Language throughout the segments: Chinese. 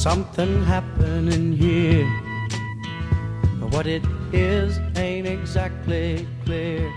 something happening here. What it is ain't exactly clear.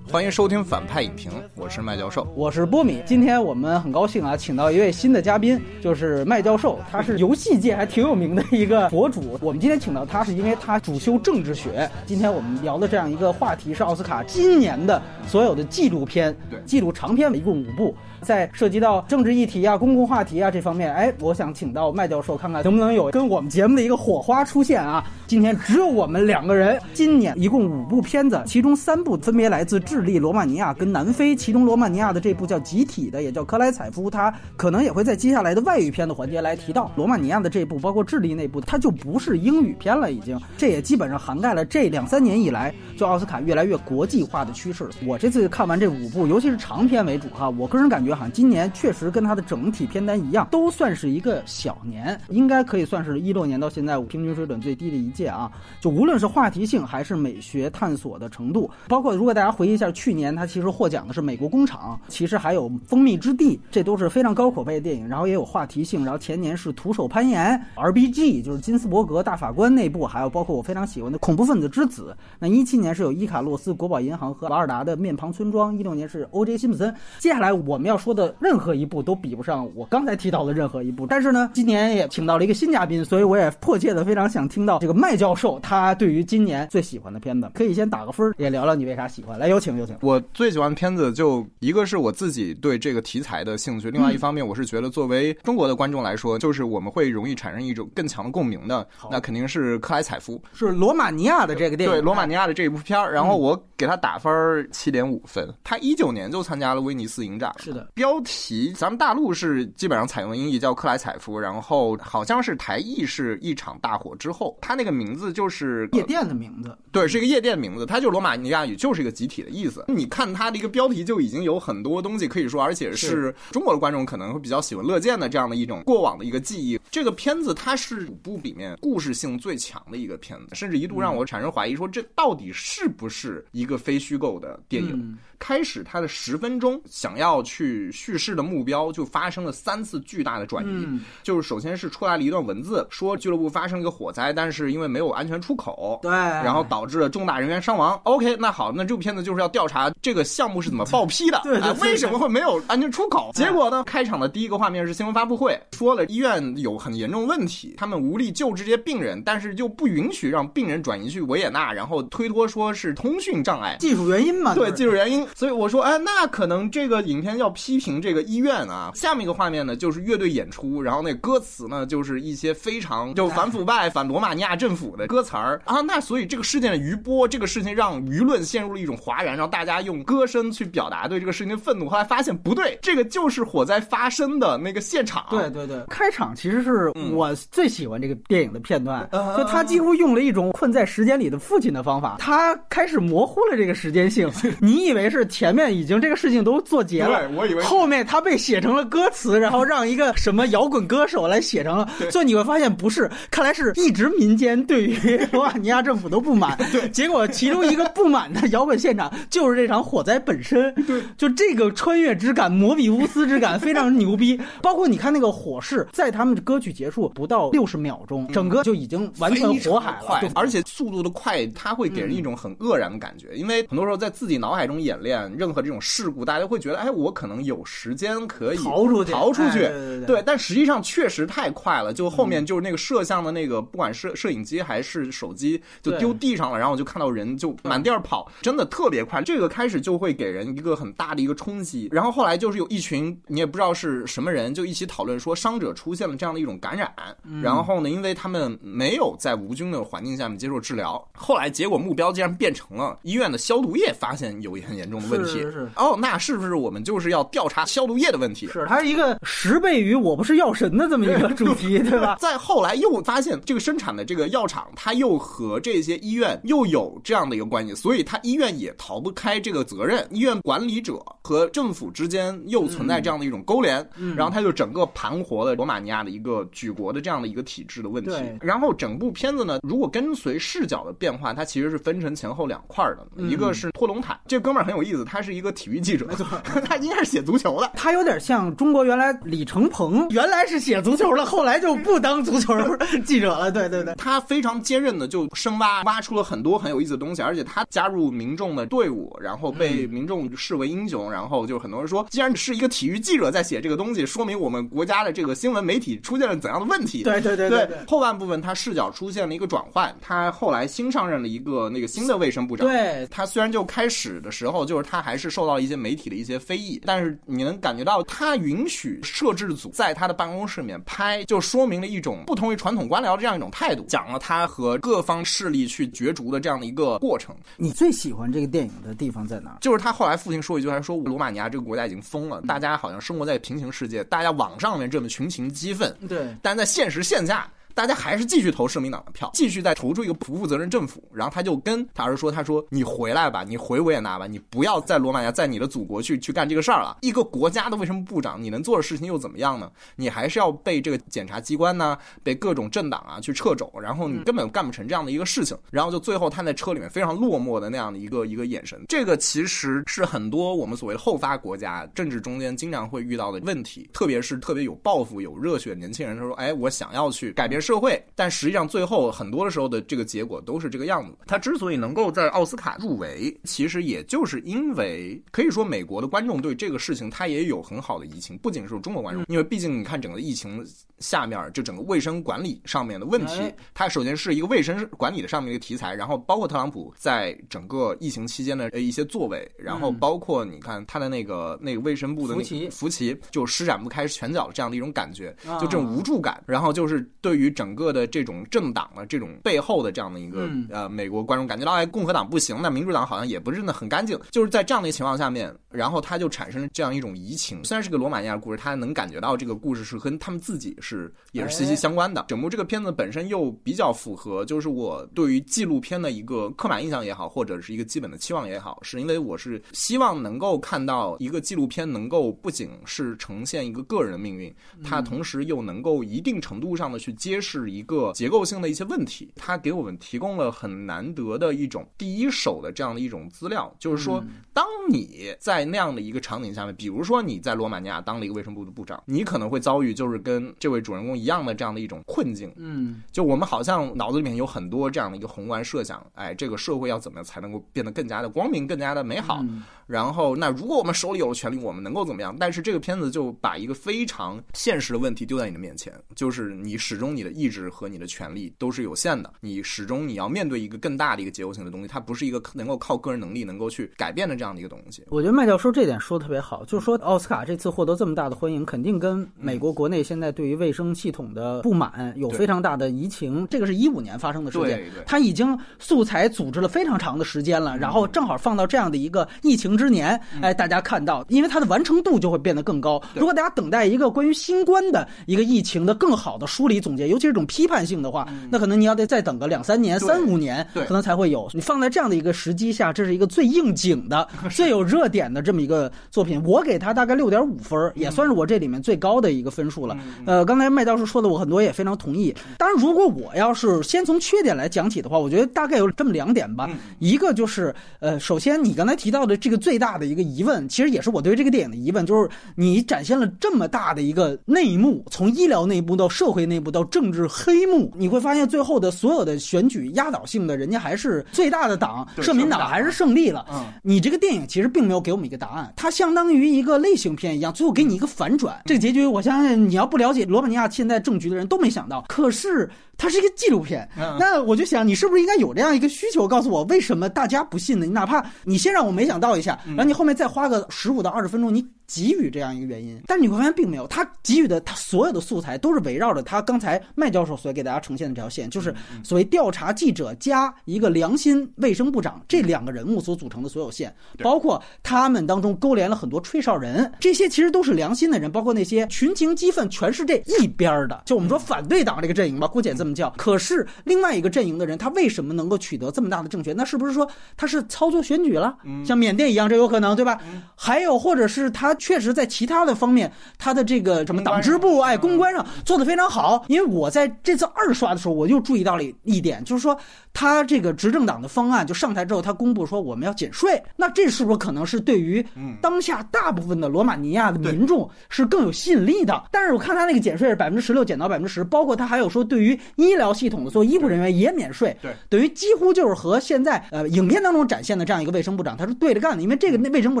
欢迎收听反派影评，我是麦教授。我是波米，今天我们很高兴啊，请到一位新的嘉宾，就是麦教授，他是游戏界还挺有名的一个博主。我们今天请到他，是因为他主修政治学。今天我们聊的这样一个话题是奥斯卡今年的所有的纪录片，对纪录长片一共五部，在涉及到政治议题啊、公共话题啊这方面，哎，我想请到麦教授看看能不能有跟我们节目的一个火花出现啊。今天只有我们两个人，今年一共五部片子，其中三部分别来自智利、罗马尼亚跟南非。其中罗马尼亚的这部叫《集体的》，也叫克莱采夫，他可能也会在接下来的外语片的环节来提到。罗马尼亚的这部，包括智利那部，它就不是英语片了，已经。这也基本上涵盖了这两三年以来，就奥斯卡越来越国际化的趋势。我这次看完这五部，尤其是长片为主哈，我个人感觉好像今年确实跟它的整体片单一样，都算是一个小年，应该可以算是一六年到现在平均水准最低的一届啊。就无论是话题性还是美学探索的程度，包括如果大家回忆一下去年，它其实获奖的是《美国工厂》，其实还有《蜂蜜之地》，这都是非常高口碑的电影，然后也有话题性。然后前年是《徒手攀岩》、，R B G 就是金斯伯格大法官那部，还有包括我非常喜欢的《恐怖分子之子》。那一七年是有伊卡洛斯、国宝银行和瓦尔达的《面庞村庄》，一六年是 O.J. 辛普森。接下来我们要说的任何一部都比不上我刚才提到的任何一部。但是呢，今年也请到了一个新嘉宾，所以我也迫切的非常想听到这个麦教授他对于今年最喜欢的片子，可以先打个分儿，也聊聊你为啥喜欢。来，有请，有请。我最喜欢的片子就一个是我自己对这个题材的兴趣，另外一方面我是觉得作为中国的观众来说，就是我们会容易产生一种更强的共鸣的，那肯定是克莱采夫。是罗马尼亚的这个电影，对罗马尼亚的这一部片儿，然后我给他打分七点五分。他一九年就参加了威尼斯影展，是的。标题咱们大陆是基本上采用音译叫克莱采夫，然后好像是台译是一场大火之后，它那个名字就是夜店的名字，对，是一个夜店名字，它就罗马尼亚语，就是一个集体的意思。你看它的一个标题就已经有很多东西可以说，而且是中国的观众可能会比较喜闻乐见的这样的一种过往的一个记忆。这个片子它是五部里面故事性最强的一个片子，甚至一度让我产生怀疑，说这到底是不是一个非虚构的电影？嗯开始它的十分钟想要去叙事的目标就发生了三次巨大的转移，嗯就是首先是出来了一段文字，说俱乐部发生了一个火灾，但是因为没有安全出口，对，然后导致了重大人员伤亡。OK，那好，那这部片子就是要调查这个项目是怎么报批的，对对啊对为什么会没有安全出口？结果呢，开场的第一个画面是新闻发布会，说了医院有很严重问题，他们无力救治这些病人，但是又不允许让病人转移去维也纳，然后推脱说是通讯障碍。技术原因嘛，对技术原因，所以我说，哎，那可能这个影片要批评这个医院啊。下面一个画面呢，就是乐队演出，然后那歌词呢，就是一些非常就反腐败、反罗马尼亚政府的歌词儿啊。那所以这个事件的余波，这个事情让舆论陷入了一种哗然，让大家用歌声去表达对这个事情的愤怒。后来发现不对，这个就是火灾发生的那个现场。对对对，开场其实是嗯我最喜欢这个电影的片段，嗯就他几乎用了一种困在时间里的父亲的方法，他开始模糊了这个时间性。你以为是前面已经这个事情都做结了，对我以为是后面他被写成了歌词，然后让一个什么摇滚歌手来写成了，所以你会发现不是，看来是一直民间对于 罗马尼亚政府都不满，对，结果其中一个不满的摇滚现场就是这场火灾本身，对，就这个穿越之感、摩比乌斯之感非常牛逼。包括你看那个火势，在他们的歌曲结束不到六十秒钟，整个就已经完全火海了，而且速度的快，它会给人一种很愕然的感觉。因为很多时候在自己脑海中演练任何这种事故，大家会觉得，哎，我可能有时间可以逃出去逃出去。哎对对对但实际上确实太快了。就后面就是那个摄像的那个，不管是摄影机还是手机，就丢地上了，然后我就看到人就满地儿跑，真的特别快。这个开始就会给人一个很大的一个冲击。然后后来就是有一群你也不知道是什么人，就一起讨论说伤者出现了这样的一种感染，嗯然后呢，因为他们没有在无菌的环境下面接受治疗，后来结果目标竟然变成了医院的消毒液发现有很严重的问题。是是是哦，那是不是我们就是要调查消毒液的问题？是它是一个十倍于我不是药神的这么一个主题，对吧？再后来又发现这个生产的这个药厂，它又和这些医院又有这样的一个关系，所以它医院也逃不开这个责任。医院管理者和政府之间又存在这样的一种勾连，嗯然后它就整个盘活了罗马尼亚的一个举国的这样的一个体制的问题。然后整部片子呢，如果跟随视角的变化，它其实是分成前后两块儿的，嗯一个是托龙坦，这哥们儿很有意思，他是一个体育记者，他应该是写足球的。他有点像中国原来李承鹏，原来是写足球的，后来就不当足球 记者了。对对对，他非常坚韧的就深挖，挖出了很多很有意思的东西，而且他加入民众的队伍，然后被民众视为英雄，然后就很多人说，既然是一个体育记者在写这个东西，说明我们国家的这个新闻媒体出现了怎样的问题？对对对对对后半部分他视角出现了一个转换，他后来新上任了一个那个新的卫生部长。对他虽然就开始的时候，就是他还是受到了一些媒体的一些非议，但是你能感觉到他允许摄制组在他的办公室里面拍，就说明了一种不同于传统官僚的这样一种态度，讲了他和各方势力去角逐的这样的一个过程。你最喜欢这个电影的地方在哪儿？就是他后来父亲说一句话，说罗马尼亚这个国家已经疯了，大家好像生活在平行世界，大家网上面这么群情激愤，对，但在现实线下。大家还是继续投社民党的票，继续再投出一个不负责任政府。然后他就跟他儿子说：“他说你回来吧，你回维也纳吧，你不要在罗马尼亚，在你的祖国去去干这个事儿了。一个国家的卫生部长，你能做的事情又怎么样呢？你还是要被这个检察机关呢，被各种政党啊去掣肘，然后你根本干不成这样的一个事情。然后就最后他在车里面非常落寞的那样的一个一个眼神，这个其实是很多我们所谓的后发国家政治中间经常会遇到的问题，特别是特别有抱负、有热血的年轻人，他说：“哎，我想要去改变社会。”但实际上最后很多的时候的这个结果都是这个样子。他之所以能够在奥斯卡入围，其实也就是因为可以说美国的观众对这个事情他也有很好的移情，不仅是中国观众，因为毕竟你看整个疫情下面就整个卫生管理上面的问题哎，它首先是一个卫生管理的上面一个题材，然后包括特朗普在整个疫情期间的呃一些作为，然后包括你看他的那个那个卫生部的那福奇个福奇就施展不开拳脚的这样的一种感觉，啊就这种无助感，然后就是对于整个的这种政党的这种背后的这样的一个、嗯呃美国观众感觉到，哎，共和党不行，那民主党好像也不是那很干净，就是在这样的情况下面，然后他就产生了这样一种移情。虽然是个罗马尼亚故事，他能感觉到这个故事是跟他们自己是也是息息相关的。整部这个片子本身又比较符合，就是我对于纪录片的一个刻板印象也好，或者是一个基本的期望也好，是因为我是希望能够看到一个纪录片能够不仅是呈现一个个人的命运，它同时又能够一定程度上的去揭示一个结构性的一些问题。它给我们提供了很难得的一种第一手的这样的一种资料，就是说，当你在那样的一个场景下面，比如说你在罗马尼亚当了一个卫生部的部长，你可能会遭遇就是跟这位主人公一样的这样的一种困境。嗯，就我们好像脑子里面有很多这样的一个宏观设想，哎，这个社会要怎么样才能够变得更加的光明、更加的美好？嗯然后，那如果我们手里有了权利，我们能够怎么样？但是这个片子就把一个非常现实的问题丢在你的面前，就是你始终你的意志和你的权利都是有限的，你始终你要面对一个更大的一个结构性的东西，它不是一个能够靠个人能力能够去改变的这样的一个东西。我觉得麦教授这点说的特别好，就是说奥斯卡这次获得这么大的欢迎，肯定跟美国国内现在对于卫生系统的不满有非常大的移情。这个是一五年发生的事件他已经素材组织了非常长的时间了，然后正好放到这样的一个疫情之年，哎，大家看到，因为它的完成度就会变得更高。如果大家等待一个关于新冠的一个疫情的更好的梳理总结，尤其是这种批判性的话，那可能你要得再等个两三年、三五年，可能才会有。你放在这样的一个时机下，这是一个最应景的、最有热点的这么一个作品。我给它大概六点五分，也算是我这里面最高的一个分数了。呃，刚才麦教授说的，我很多也非常同意。当然，如果我要是先从缺点来讲起的话，我觉得大概有这么两点吧。一个就是，呃，首先你刚才提到的这个最大的一个疑问，其实也是我对这个电影的疑问，就是你展现了这么大的一个内幕，从医疗内部到社会内部到政治黑幕，你会发现最后的所有的选举压倒性的，人家还是最大的党社民党党还是胜利了。嗯你这个电影其实并没有给我们一个答案，它相当于一个类型片一样，最后给你一个反转。这个结局，我相信你要不了解罗马尼亚现在政局的人都没想到。可是它是一个纪录片，嗯。那我就想，你是不是应该有这样一个需求，告诉我为什么大家不信呢？你哪怕你先让我没想到一下，然后你后面再花个十五到二十分钟，你给予这样一个原因，但是你会发现并没有，他给予的他所有的素材都是围绕着他刚才麦教授所给大家呈现的这条线，就是所谓调查记者加一个良心卫生部长这两个人物所组成的所有线，包括他们当中勾连了很多吹哨人，这些其实都是良心的人，包括那些群情激愤全是这一边儿的，就我们说反对党这个阵营吧，姑且这么叫。可是另外一个阵营的人，他为什么能够取得这么大的政权？那是不是说他是操作选举了？像缅甸一样，这有可能对吧？还有或者是他确实在其他的方面，他的这个什么党支部哎公关上做得非常好。因为我在这次二刷的时候，我就注意到了一点，就是说他这个执政党的方案就上台之后，他公布说我们要减税，那这是不是可能是对于当下大部分的罗马尼亚的民众是更有吸引力的？但是我看他那个减税是百分之十六减到百分之十，包括他还有说对于医疗系统的所有医护人员也免税，对，等于几乎就是和现在呃影片当中展现的这样一个卫生部长他是对着干的，因为这个那卫生部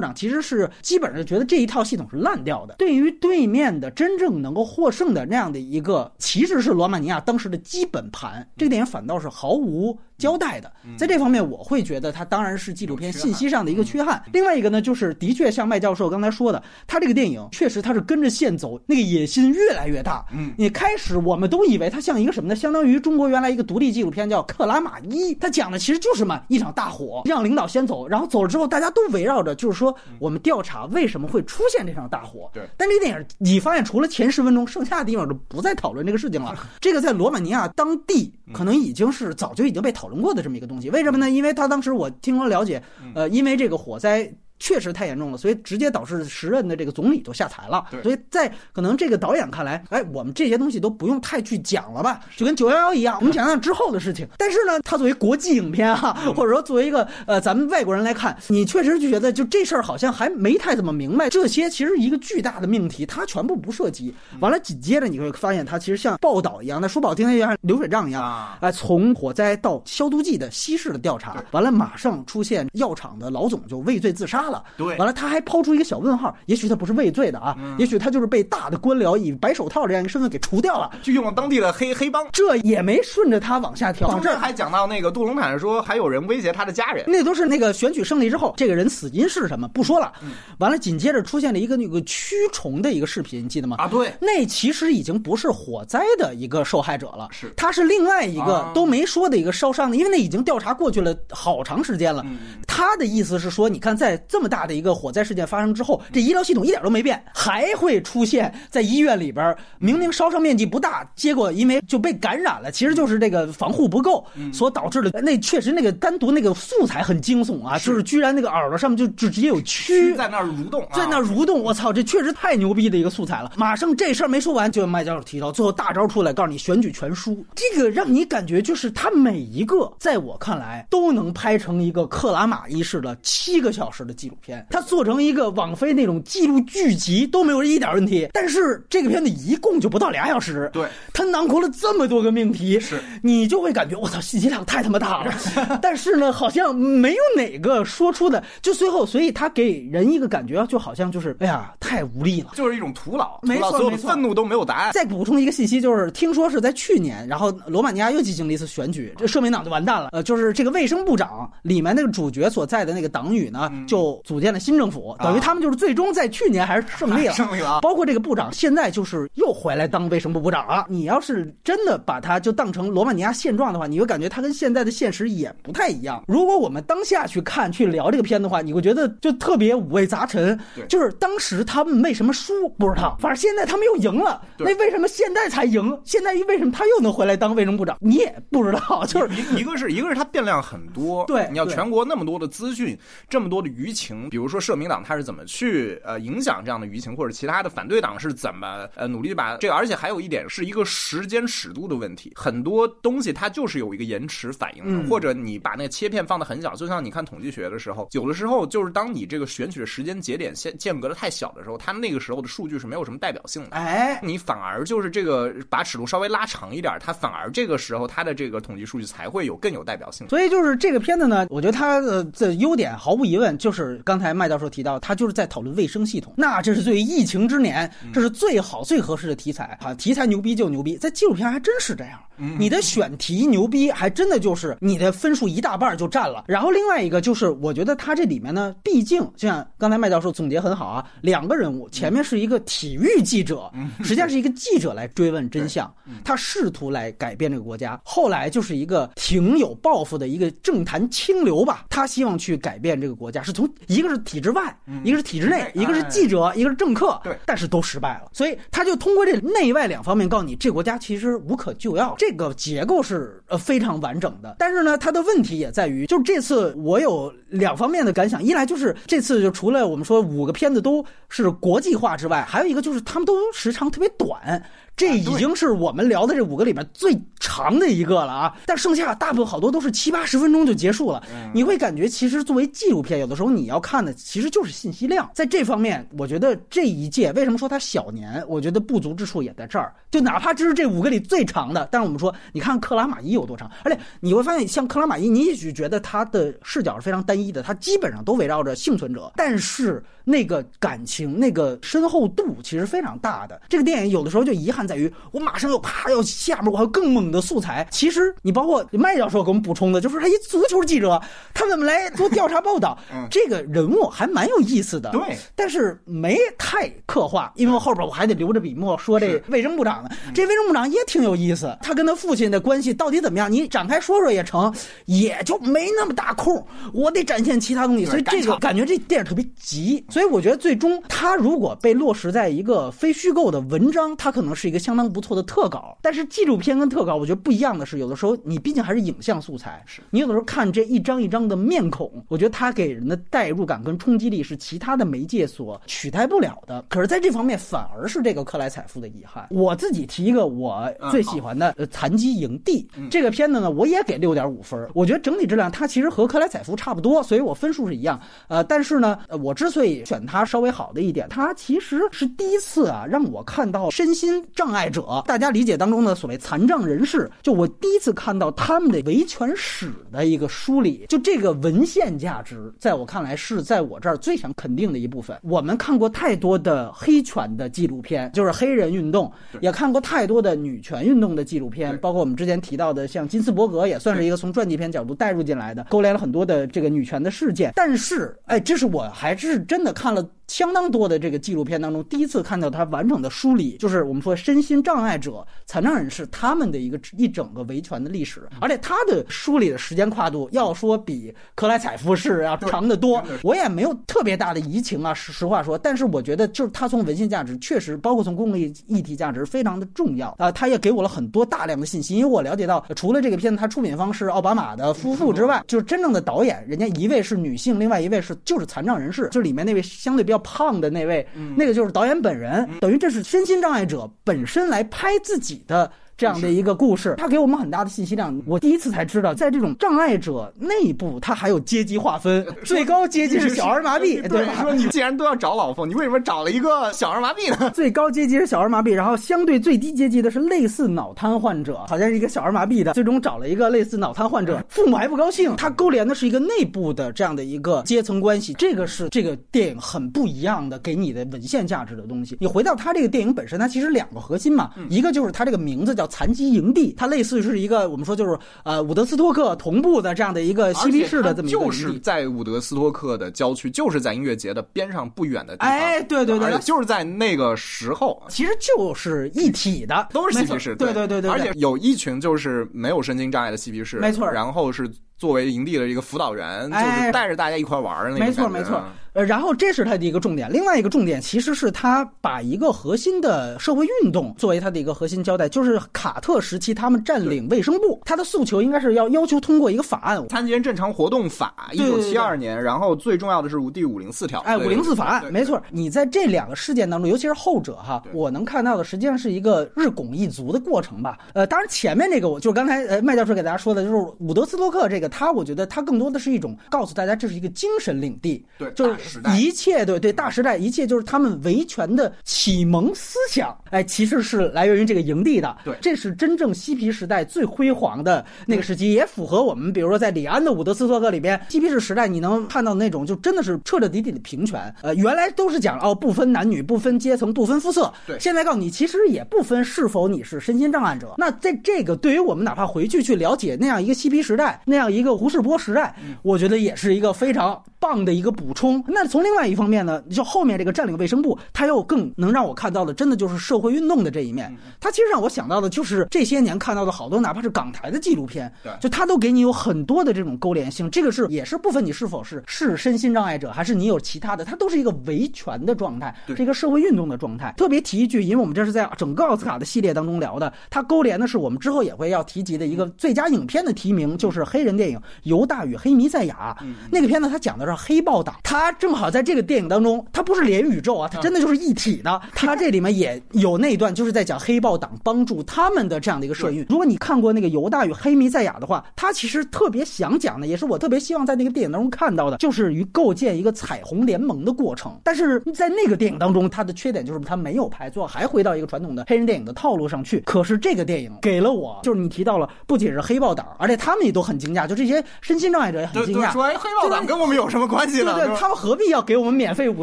长其实是基本上觉得这一套系统是烂掉的。对于对面的真正能够获胜的那样的一个，其实是罗马尼亚当时的基本盘，这个电影反倒是毫无。交代的，在这方面我会觉得它当然是纪录片信息上的一个缺憾。另外一个呢，就是的确像麦教授刚才说的，他这个电影确实他是跟着线走，那个野心越来越大。嗯，你开始我们都以为它像一个什么呢？相当于中国原来一个独立纪录片叫《克拉玛依》，它讲的其实就是嘛一场大火，让领导先走，然后走了之后大家都围绕着就是说我们调查为什么会出现这场大火。对，但这个电影你发现除了前十分钟，剩下的地方都不再讨论这个事情了。这个在罗马尼亚当地可能已经是早就已经被讨论过的这么一个东西。为什么呢？因为他当时我听说了解，呃，因为这个火灾。确实太严重了，所以直接导致时任的这个总理都下台了。所以在可能这个导演看来，哎，我们这些东西都不用太去讲了吧，就跟九幺幺一样，我们讲讲之后的事情。但是呢，它作为国际影片哈，或者说作为一个呃咱们外国人来看，你确实就觉得就这事儿好像还没太怎么明白。这些其实一个巨大的命题，它全部不涉及。完了，紧接着你会发现，它其实像报道一样，那说不好听，它像流水账一样啊哎，从火灾到消毒剂的稀释的调查，完了马上出现药厂的老总就畏罪自杀了。对，完了他还抛出一个小问号，也许他不是畏罪的啊，也许他就是被大的官僚以白手套这样一个身份给除掉了，就用了当地的黑黑帮，这也没顺着他往下跳。这还讲到那个杜隆坦说还有人威胁他的家人，那都是那个选举胜利之后，这个人死因是什么不说了。完了，紧接着出现了一个那个驱虫的一个视频，你记得吗？啊，对，那其实已经不是火灾的一个受害者了，是。他是另外一个都没说的一个烧伤的，因为那已经调查过去了好长时间了。他的意思是说，你看在这么大的一个火灾事件发生之后，这医疗系统一点都没变，还会出现在医院里边，明明烧伤面积不大，结果因为就被感染了，其实就是这个防护不够所导致的。那确实那个单独那个素材很惊悚啊，就是居然那个耳朵上面就就直接有蛆在那儿蠕动，在那儿蠕动，我操，这确实太牛逼的一个素材了。马上这事儿没说完，就麦教授提到，最后大招出来，告诉你选举全输，这个让你感觉就是他每一个，在我看来都能拍成一个克拉玛依式的七个小时的纪录片，他做成一个网飞那种记录剧集都没有一点问题。但是这个片子一共就不到俩小时，对，它囊括了这么多个命题，是你就会感觉我操，信息量太他妈大了。但是呢，好像没有哪个说出的，就最后，所以他给人一个感觉，就好像就是哎呀，太无力了，就是一种徒劳，没错，所有的愤怒都没有答案。再补充一个信息，就是听说是在去年，然后罗马尼亚又进行了一次选举，这社民党就完蛋了。呃，就是这个卫生部长里面那个主角所在的那个党羽呢，就组建了新政府，等于他们就是最终在去年还是胜利了，胜利了。包括这个部长现在就是又回来当卫生部部长了。你要是真的把他就当成罗马尼亚现状的话，你会感觉他跟现在的现实也不太一样。如果我们当下去看去聊这个片的话，你会觉得就特别五味杂陈。就是当时他们为什么输不知道，反正现在他们又赢了。那为什么现在才赢？现在为什么他又能回来当卫生部长？你也不知道。就是一一个是一个是他变量很多，对，你要全国那么多的资讯，这么多的舆情，比如说社民党他是怎么去呃影响这样的舆情，或者其他的反对党是怎么呃努力把这个，而且还有一点是一个时间尺度的问题，很多东西它就是有一个延迟反应的，或者你把那个切片放的很小，就像你看统计学的时候，有的时候就是当你这个选取的时间节点间间隔的太小的时候，它那个时候的数据是没有什么代表性的，哎，你反而就是这个把尺度稍微拉长一点，它反而这个时候它的这个统计数据才会有更有代表性。所以就是这个片子呢，我觉得它的的优点毫无疑问就是。就是刚才麦教授提到，他就是在讨论卫生系统。那这是对于疫情之年，这是最好最合适的题材啊！题材牛逼就牛逼，在纪录片还真是这样。你的选题牛逼，还真的就是你的分数一大半就占了。然后另外一个就是，我觉得他这里面呢，毕竟就像刚才麦教授总结很好啊，两个人物，前面是一个体育记者，实际上是一个记者来追问真相，他试图来改变这个国家。后来就是一个挺有抱负的一个政坛清流吧，他希望去改变这个国家，是从一个是体制外，一个是体制内，一个是记者，一个是政客，对，但是都失败了。所以他就通过这内外两方面告诉你，这国家其实无可救药。这个结构是呃非常完整的，但是呢，它的问题也在于，就是这次我有两方面的感想，一来就是这次就除了我们说五个片子都是国际化之外，还有一个就是他们都时长特别短。这已经是我们聊的这五个里面最长的一个了啊！但剩下大部分好多都是七八十分钟就结束了。你会感觉其实作为纪录片，有的时候你要看的其实就是信息量。在这方面，我觉得这一届为什么说它小年？我觉得不足之处也在这儿。就哪怕这是这五个里最长的，但是我们说，你看克拉玛依有多长？而且你会发现，像克拉玛依，你也许觉得他的视角是非常单一的，他基本上都围绕着幸存者，但是那个感情、那个深厚度其实非常大的。这个电影有的时候就遗憾。在于我马上要啪要下面我还有更猛的素材。其实你包括麦教授给我们补充的，就是他一足球记者，他怎么来做调查报道？这个人物还蛮有意思的。对，但是没太刻画，因为后边我还得留着笔墨说这卫生部长呢。这卫生部长也挺有意思，他跟他父亲的关系到底怎么样？你展开说说也成，也就没那么大空。我得展现其他东西，所以这个感觉这电影特别急。所以我觉得最终他如果被落实在一个非虚构的文章，他可能是一个个。相当不错的特稿，但是纪录片跟特稿，我觉得不一样的是，有的时候你毕竟还是影像素材，是你有的时候看这一张一张的面孔，我觉得它给人的代入感跟冲击力是其他的媒介所取代不了的。可是，在这方面反而是这个克莱采夫的遗憾。我自己提一个我最喜欢的《呃残疾营地》这个片子呢，我也给六点五分。我觉得整体质量它其实和克莱采夫差不多，所以我分数是一样。呃，但是呢，我之所以选它稍微好的一点，它其实是第一次啊让我看到身心障。障碍者，大家理解当中的所谓残障人士，就我第一次看到他们的维权史的一个梳理，就这个文献价值，在我看来是在我这儿最想肯定的一部分。我们看过太多的黑权的纪录片，就是黑人运动，也看过太多的女权运动的纪录片，包括我们之前提到的像金斯伯格，也算是一个从传记片角度带入进来的，勾连了很多的这个女权的事件。但是，哎，这是我还是真的看了。相当多的这个纪录片当中，第一次看到他完整的梳理，就是我们说身心障碍者、残障人士他们的一个一整个维权的历史，而且他的梳理的时间跨度要说比克莱采夫是要长得多。我也没有特别大的移情啊，实实话说，但是我觉得就是他从文献价值确实，包括从公共议议题价值非常的重要啊。他也给我了很多大量的信息，因为我了解到，除了这个片子它出品方是奥巴马的夫妇之外，就是真正的导演，人家一位是女性，另外一位是就是残障人士，就里面那位相对比较。胖的那位，那个就是导演本人，等于这是身心障碍者本身来拍自己的。这样的一个故事，它给我们很大的信息量。我第一次才知道，在这种障碍者内部，它还有阶级划分，最高阶级是小儿麻痹，对吧？说你既然都要找老冯，你为什么找了一个小儿麻痹呢？最高阶级是小儿麻痹，然后相对最低阶级的是类似脑瘫患者，好像是一个小儿麻痹的，最终找了一个类似脑瘫患者，父母还不高兴。他勾连的是一个内部的这样的一个阶层关系，这个是这个电影很不一样的给你的文献价值的东西。你回到它这个电影本身，它其实两个核心嘛，一个就是它这个名字叫。残疾营地，它类似于是一个我们说就是呃伍德斯托克同步的这样的一个嬉皮士的这么一个就是在伍德斯托克的郊区，就是在音乐节的边上不远的地方。哎，对对对，就是在那个时候，其实就是一体的，都是嬉皮士。对对对对，而且有一群就是没有神经障碍的嬉皮士，没错。然后是作为营地的一个辅导员，就是带着大家一块玩儿。没错没错。呃，然后这是他的一个重点，另外一个重点其实是他把一个核心的社会运动作为他的一个核心交代，就是卡特时期他们占领卫生部，他的诉求应该是要要求通过一个法案《残疾人正常活动法》，一九七二年，然后最重要的是第五零四条，哎，五零四法案，没错。你在这两个事件当中，尤其是后者哈，我能看到的实际上是一个日拱一卒的过程吧。呃，当然前面这个，我就是刚才呃麦教授给大家说的，就是伍德斯托克这个，他我觉得他更多的是一种告诉大家这是一个精神领地，对，就是。时代一切对对大时代，一切就是他们维权的启蒙思想，哎，其实是来源于这个营地的。对这是真正嬉皮时代最辉煌的那个时期，也符合我们比如说在李安的《伍德斯托克》里边，嬉皮士时代你能看到那种就真的是彻彻底底的平权。呃，原来都是讲哦不分男女、不分阶层、不分肤色，对现在告诉你其实也不分是否你是身心障碍者。那在这个对于我们哪怕回去去了解那样一个嬉皮时代，那样一个胡适波时代，我觉得也是一个非常棒的一个补充。那从另外一方面呢，就后面这个占领卫生部，它又更能让我看到的，真的就是社会运动的这一面。它其实让我想到的就是这些年看到的好多，哪怕是港台的纪录片，对就它都给你有很多的这种勾连性。这个是也是不分你是否是是身心障碍者，还是你有其他的，它都是一个维权的状态，对是一个社会运动的状态。特别提一句，因为我们这是在整个奥斯卡的系列当中聊的，它勾连的是我们之后也会要提及的一个最佳影片的提名，就是黑人电影《犹大与黑弥赛亚》。那个片子它讲的是黑豹党，它正好在这个电影当中，它不是连宇宙啊，它真的就是一体的。它这里面也有那一段，就是在讲黑豹党帮助他们的这样的一个社运。如果你看过那个《犹大与黑弥赛亚》的话，他其实特别想讲的，也是我特别希望在那个电影当中看到的，就是于构建一个彩虹联盟的过程。但是在那个电影当中，它的缺点就是它没有拍，最后还回到一个传统的黑人电影的套路上去。可是这个电影给了我，就是你提到了，不仅是黑豹党，而且他们也都很惊讶，就这些身心障碍者也很惊讶。说哎，黑豹党跟我们有什么关系呢？对对，他们何必要给我们免费午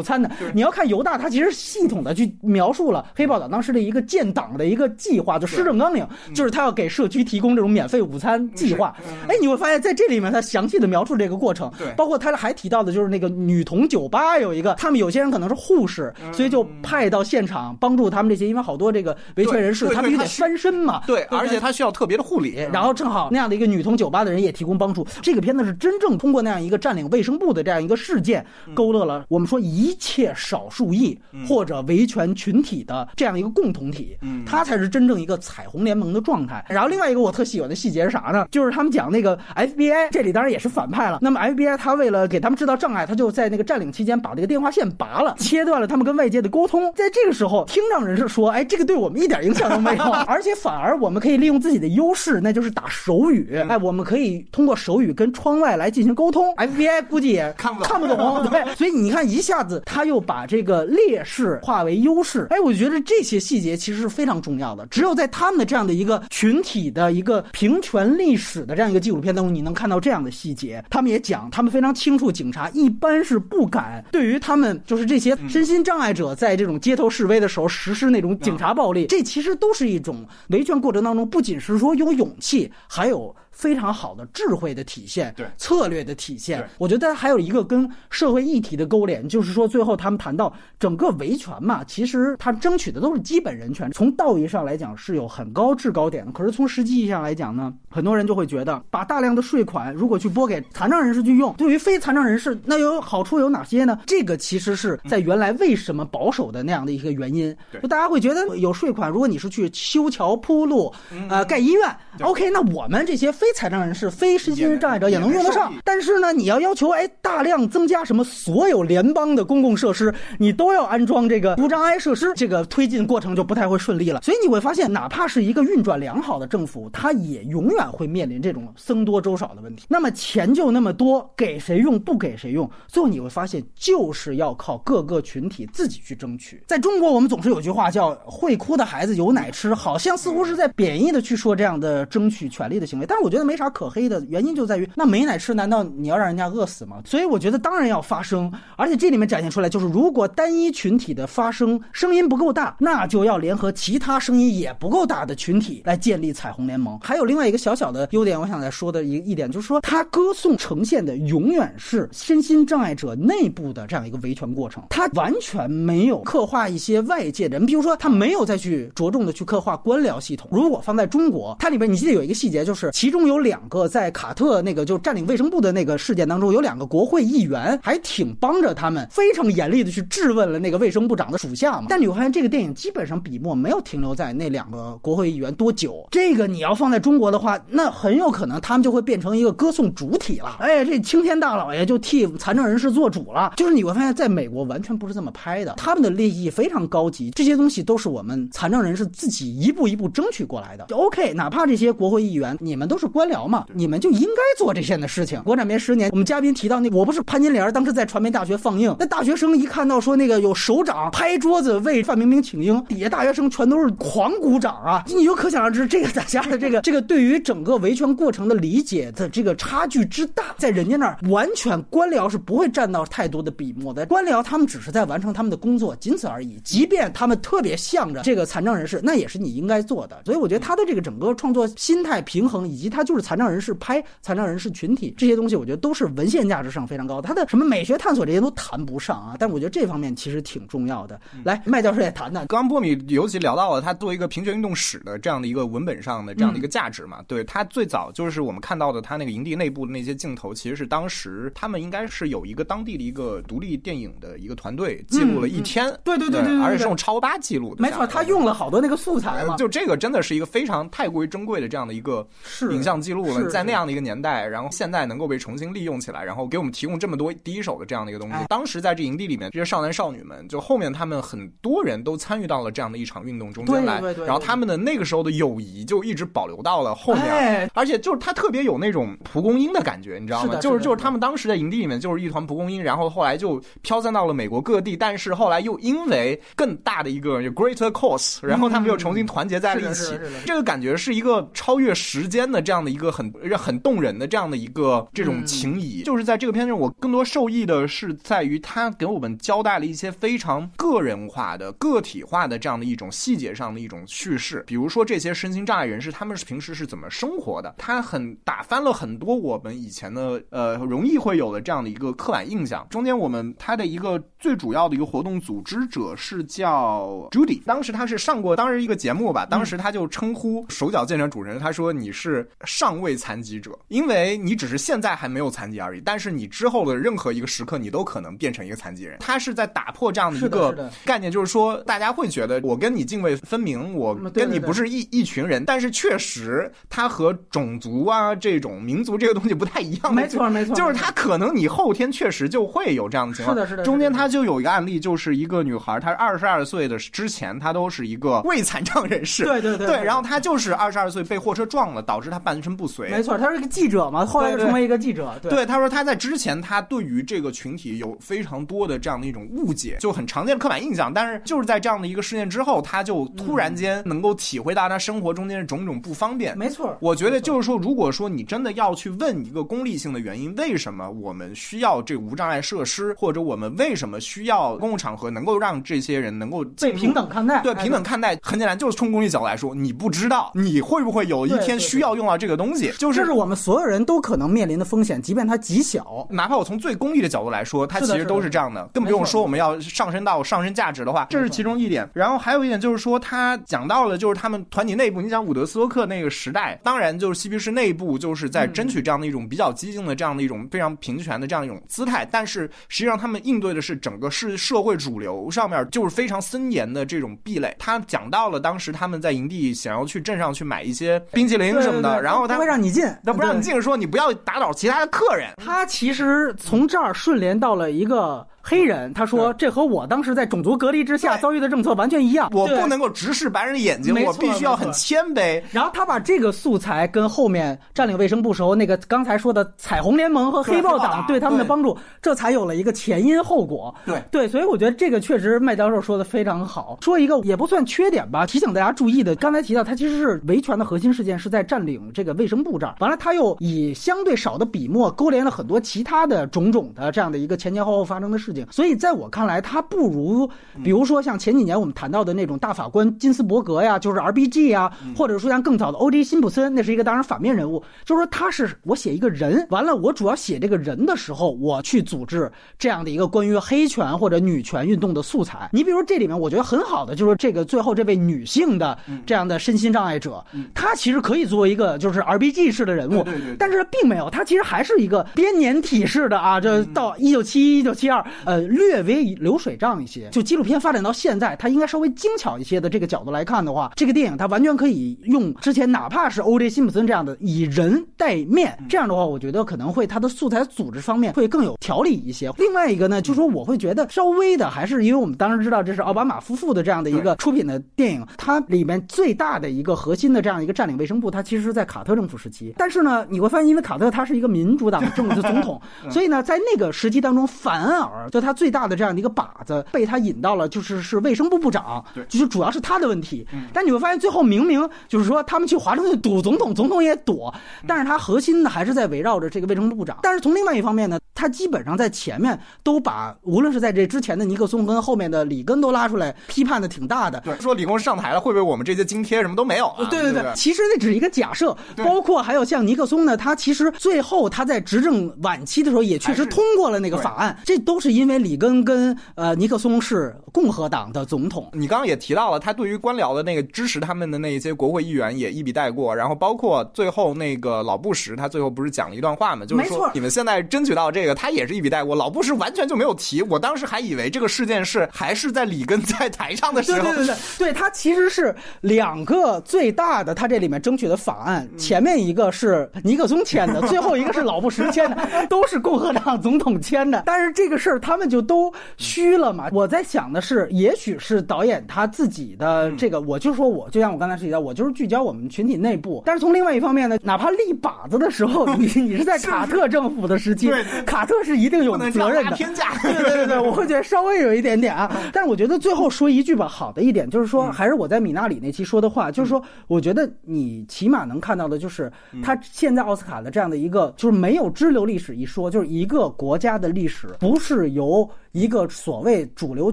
餐呢？你要看犹大，他其实系统的去描述了黑豹党当时的一个建党的一个计划，就施政纲领，就是他要给社区提供这种免费午餐计划。哎，你会发现在这里面他详细的描述这个过程，对包括他还提到的就是那个女童酒吧有一个，他们有些人可能是护士，所以就派到现场帮助他们这些，因为好多这个维权人士他必须得翻身嘛，对，而且他需要特别的护理，然后正好那样的一个女童酒吧的人也提供帮助。这个片子是真正通过那样一个占领卫生部的这样一个事件，勾勒了我们说一切少数裔或者维权群体的这样一个共同体，它才是真正一个彩虹联盟的状态。然后另外一个我特喜欢的细节是啥呢？就是他们讲那个 FBI，这里当然也是反派了。那么 FBI 他为了给他们制造障碍，他就在那个占领期间把这个电话线拔了，切断了他们跟外界的沟通。在这个时候，听障人士说：“哎，这个对我们一点影响都没有，而且反而我们可以利用自己的优势，那就是打手语。哎，我们可以通过手语跟窗外来进行沟通。FBI 估计也看不懂看不懂，对，所以你看一下子他又把这个劣势化为优势。哎，我觉得这些细节其实是非常重要的。只有在他们的这样的一个群体的一个平权历史的这样一个纪录片当中，你能看到这样的细节。他们也讲，他们非常清楚，警察一般是不敢对于他们就是这些身心障碍者在这种街头示威的时候实施那种警察暴力。这其实都是一种维权过程当中，不仅是说有勇气，还有。非常好的智慧的体现，对策略的体现。我觉得还有一个跟社会议题的勾连，就是说最后他们谈到整个维权嘛，其实他争取的都是基本人权，从道义上来讲是有很高制高点的。可是从实际意义上来讲呢，很多人就会觉得，把大量的税款如果去拨给残障人士去用，对于非残障人士那有好处有哪些呢？这个其实是在原来为什么保守的那样的一个原因。就大家会觉得有税款，如果你是去修桥铺路，呃，盖医院，OK，那我们这些非残障人士、非身心障碍者也能用得上。但是呢，你要要求哎大量增加什么所有联邦的公共设施，你都要安装这个无障碍设施，这个推进过程就不太会顺利了。所以你会发现，哪怕是一个运转良好的政府，它也永远会面临这种僧多粥少的问题。那么钱就那么多，给谁用不给谁用，最后你会发现，就是要靠各个群体自己去争取。在中国，我们总是有句话叫“会哭的孩子有奶吃”，好像似乎是在贬义的去说这样的争取权利的行为。但是我觉得觉得没啥可黑的，原因就在于那没奶吃，难道你要让人家饿死吗？所以我觉得当然要发声，而且这里面展现出来就是，如果单一群体的发声声音不够大，那就要联合其他声音也不够大的群体来建立彩虹联盟。还有另外一个小小的优点，我想再说的一一点就是说，它歌颂呈现的永远是身心障碍者内部的这样一个维权过程，它完全没有刻画一些外界人，比如说他没有再去着重的去刻画官僚系统。如果放在中国，它里边你记得有一个细节，就是其中有两个在卡特那个就占领卫生部的那个事件当中，有两个国会议员还挺帮着他们，非常严厉的去质问了那个卫生部长的属下嘛。但你会发现，这个电影基本上笔墨没有停留在那两个国会议员多久。这个你要放在中国的话，那很有可能他们就会变成一个歌颂主体了。哎，这青天大老爷就替残障人士做主了。就是你会发现在美国完全不是这么拍的，他们的利益非常高级，这些东西都是我们残障人士自己一步一步争取过来的。就 OK，哪怕这些国会议员你们都是官僚嘛，你们就应该做这些的事情。国产片十年，我们嘉宾提到那我不是潘金莲，当时在传媒大学放映，那大学生一看到说那个有首长拍桌子为范冰冰请缨，底下大学生全都是狂鼓掌啊！你就可想而知，这个大家的这个这个对于整个维权过程的理解的这个差距之大，在人家那儿完全官僚是不会占到太多的笔墨的，官僚他们只是在完成他们的工作，仅此而已。即便他们特别向着这个残障人士，那也是你应该做的。所以我觉得他的这个整个创作心态平衡，以及他就是残障人士拍残障人士群体这些东西，我觉得都是文献价值上非常高的。他的什么美学探索这些都谈不上啊，但我觉得这方面其实挺重要的。来，麦教授也谈谈。刚刚波米尤其聊到了他作为一个平权运动史的这样的一个文本上的这样的一个价值嘛，对他最早就是我们看到的他那个营地内部的那些镜头，其实是当时他们应该是有一个当地的一个独立电影的一个团队记录了一天，对对对对，而且是用超八记录的，没错，他用了好多那个素材嘛，就这个真的是一个非常太过于珍贵的这样的一个影像记录了，在那样的一个年代，然后现在能够被重新利用起来，然后给我们提供这么多第一手的这样的一个东西。当时在这营地里面，这些少男少女们，就后面他们很多人都参与到了这样的一场运动中间来，然后他们的那个时候的友谊就一直保留到了后面，而且就是他特别有那种蒲公英的感觉，你知道吗？就是就是他们当时在营地里面就是一团蒲公英，然后后来就飘散到了美国各地，但是后来又因为更大的一个 greater cause，然后他们又重新团结在了一起。这个感觉是一个超越时间的这样的一个很很动人的这样的一个这种情谊。就是在这个片中，我更多受益的是在于他给我们交代了一些非常个人化的、个体化的这样的一种细节上的一种叙事。比如说这些身心障碍人士，他们是平时是怎么生活的？他很打翻了很多我们以前的呃容易会有的这样的一个刻板印象。中间我们他的一个最主要的一个活动组织者是叫 Judy，当时他是上过当时一个节目吧，当时他就称呼手脚健全主持人，他说你是尚未残疾者，因为你只是现在还没有残疾而已，但是你之后的任何一个时刻，你都可能变成一个残疾人。他是在打破这样的一个概念，就是说大家会觉得我跟你泾渭分明，我跟你不是一一群人，但是确实他和种族啊这种民族这个东西不太一样。没错没错，就是他可能你后天确实就会有这样的情况。是的是的。中间他就有一个案例，就是一个女孩，她二十二岁的之前，她都是一个未残障人士。对对对。对，然后她就是二十二岁被货车撞了，导致她半身不遂。没错，他是个记者嘛，后来又成为一个记者。对，他说他在之前，他对于这个群体有非常多的这样的一种误解，就很常见的刻板印象。但是就是在这样的一个事件之后，他就突然间能够体会到他生活中间的种种不方便。没错，我觉得就是说，如果说你真的要去问一个功利性的原因，为什么我们需要这无障碍设施，或者我们为什么需要公共场合能够让这些人能够被平等看待？对，平等看待很简单，就是从功利角度来说，你不知道你会不会有一天需要用到这个东西，就是这是我们所有人都可能面临的风险，即便它极小。哪怕我从最功利的角度来说，它其实都是这样的，更不用说我们要上升到上升价值的话，这是其中一点。然后还有一点就是说，他讲到了就是他们团体内部，你讲伍德斯托克那个时代，当然就是嬉皮士内部就是在争取这样的一种比较激进的这样的一种非常平权的这样一种姿态，但是实际上他们应对的是整个是社会主流上面就是非常森严的这种壁垒。他讲到了当时他们在营地想要去镇上去买一些冰淇淋什么的，然后他不会让你进，他不让你进，说你不要打扰其他的客人。他其实从这儿顺连到了一个。黑人，他说这和我当时在种族隔离之下遭遇的政策完全一样。我不能够直视白人的眼睛，我必须要很谦卑。然后他把这个素材跟后面占领卫生部时候那个刚才说的彩虹联盟和黑豹党对他们的帮助，这才有了一个前因后果。对对，所以我觉得这个确实麦教授说的非常好。说一个也不算缺点吧，提醒大家注意的，刚才提到他其实是维权的核心事件是在占领这个卫生部这儿，完了他又以相对少的笔墨勾连了很多其他的种种的这样的一个前前后后发生的事情，所以在我看来，他不如比如说像前几年我们谈到的那种大法官金斯伯格呀，就是 R B G 呀，或者说像更早的 O J 辛普森，那是一个当然反面人物，就是说他是我写一个人，完了我主要写这个人的时候，我去组织这样的一个关于黑权或者女权运动的素材。你比如这里面我觉得很好的就是这个最后这位女性的这样的身心障碍者，她其实可以作为一个就是 R B G 式的人物，但是并没有，她其实还是一个编年体式的啊，就到一九七一、一九七二呃略微流水账一些。就纪录片发展到现在，它应该稍微精巧一些的这个角度来看的话，这个电影它完全可以用之前哪怕是 O.J. 辛普森这样的以人代面，这样的话，我觉得可能会它的素材组织方面会更有条理一些。另外一个呢，就是说我会觉得稍微的还是因为我们当时知道这是奥巴马夫妇的这样的一个出品的电影，它里面最大的一个核心的这样一个占领卫生部，它其实是在卡特政府时期。但是呢，你会发现，因为卡特他是一个民主党政的总统，所以呢，在那个时期当中，反而就他最大的这样的一个靶子被他引到了，就是是卫生部部长，对就是主要是他的问题。但你会发现，最后明明就是说他们去华盛顿堵总统，总统也躲，但是他核心呢还是在围绕着这个卫生部部长。但是从另外一方面呢，他基本上在前面都把无论是在这之前的尼克松跟后面的里根都拉出来批判的挺大的。对，说李工上台了，会不会我们这些津贴什么都没有啊？对对对，其实那只是一个假设，包括还有像尼克松呢，他其实最后他在执政晚期的时候也确实通过了那个法案，这都是因为里根跟呃尼克松是共和党的总统。你刚刚也提到了，他对于官僚的那个支持他们的那一些国会议员也一笔带过，然后包括最后那个老布什，他最后不是讲了一段话嘛，就是说你们现在争取到这个，他也是一笔带过，老布什完全就没有提。我当时还以为这个事件是还是在里根在台上的时候，对对对对，对他其实是两个最大的，他这里面争取的法案，前面一个是尼克松签的，最后一个是老布什签的，都是共和党总统签的。但是这个事儿他们就都虚了嘛。我在想的是，也许是导演他自己的这个，我就说我就像我刚才提到，我就是聚焦我们群体内部。但是从另外一方面呢，哪怕立靶子的时候，你你是在卡特政府的时期卡特是一定有责任的。对对对，我会觉得稍微有一点点啊，但是我觉得最后说一句吧，好的一点就是说，还是我在米纳里那期说的话，就是说，我觉得你起码能看到的就是，他现在奥斯卡的这样的一个，就是没有支流历史一说，就是一个国家的历史不是有一个所谓主流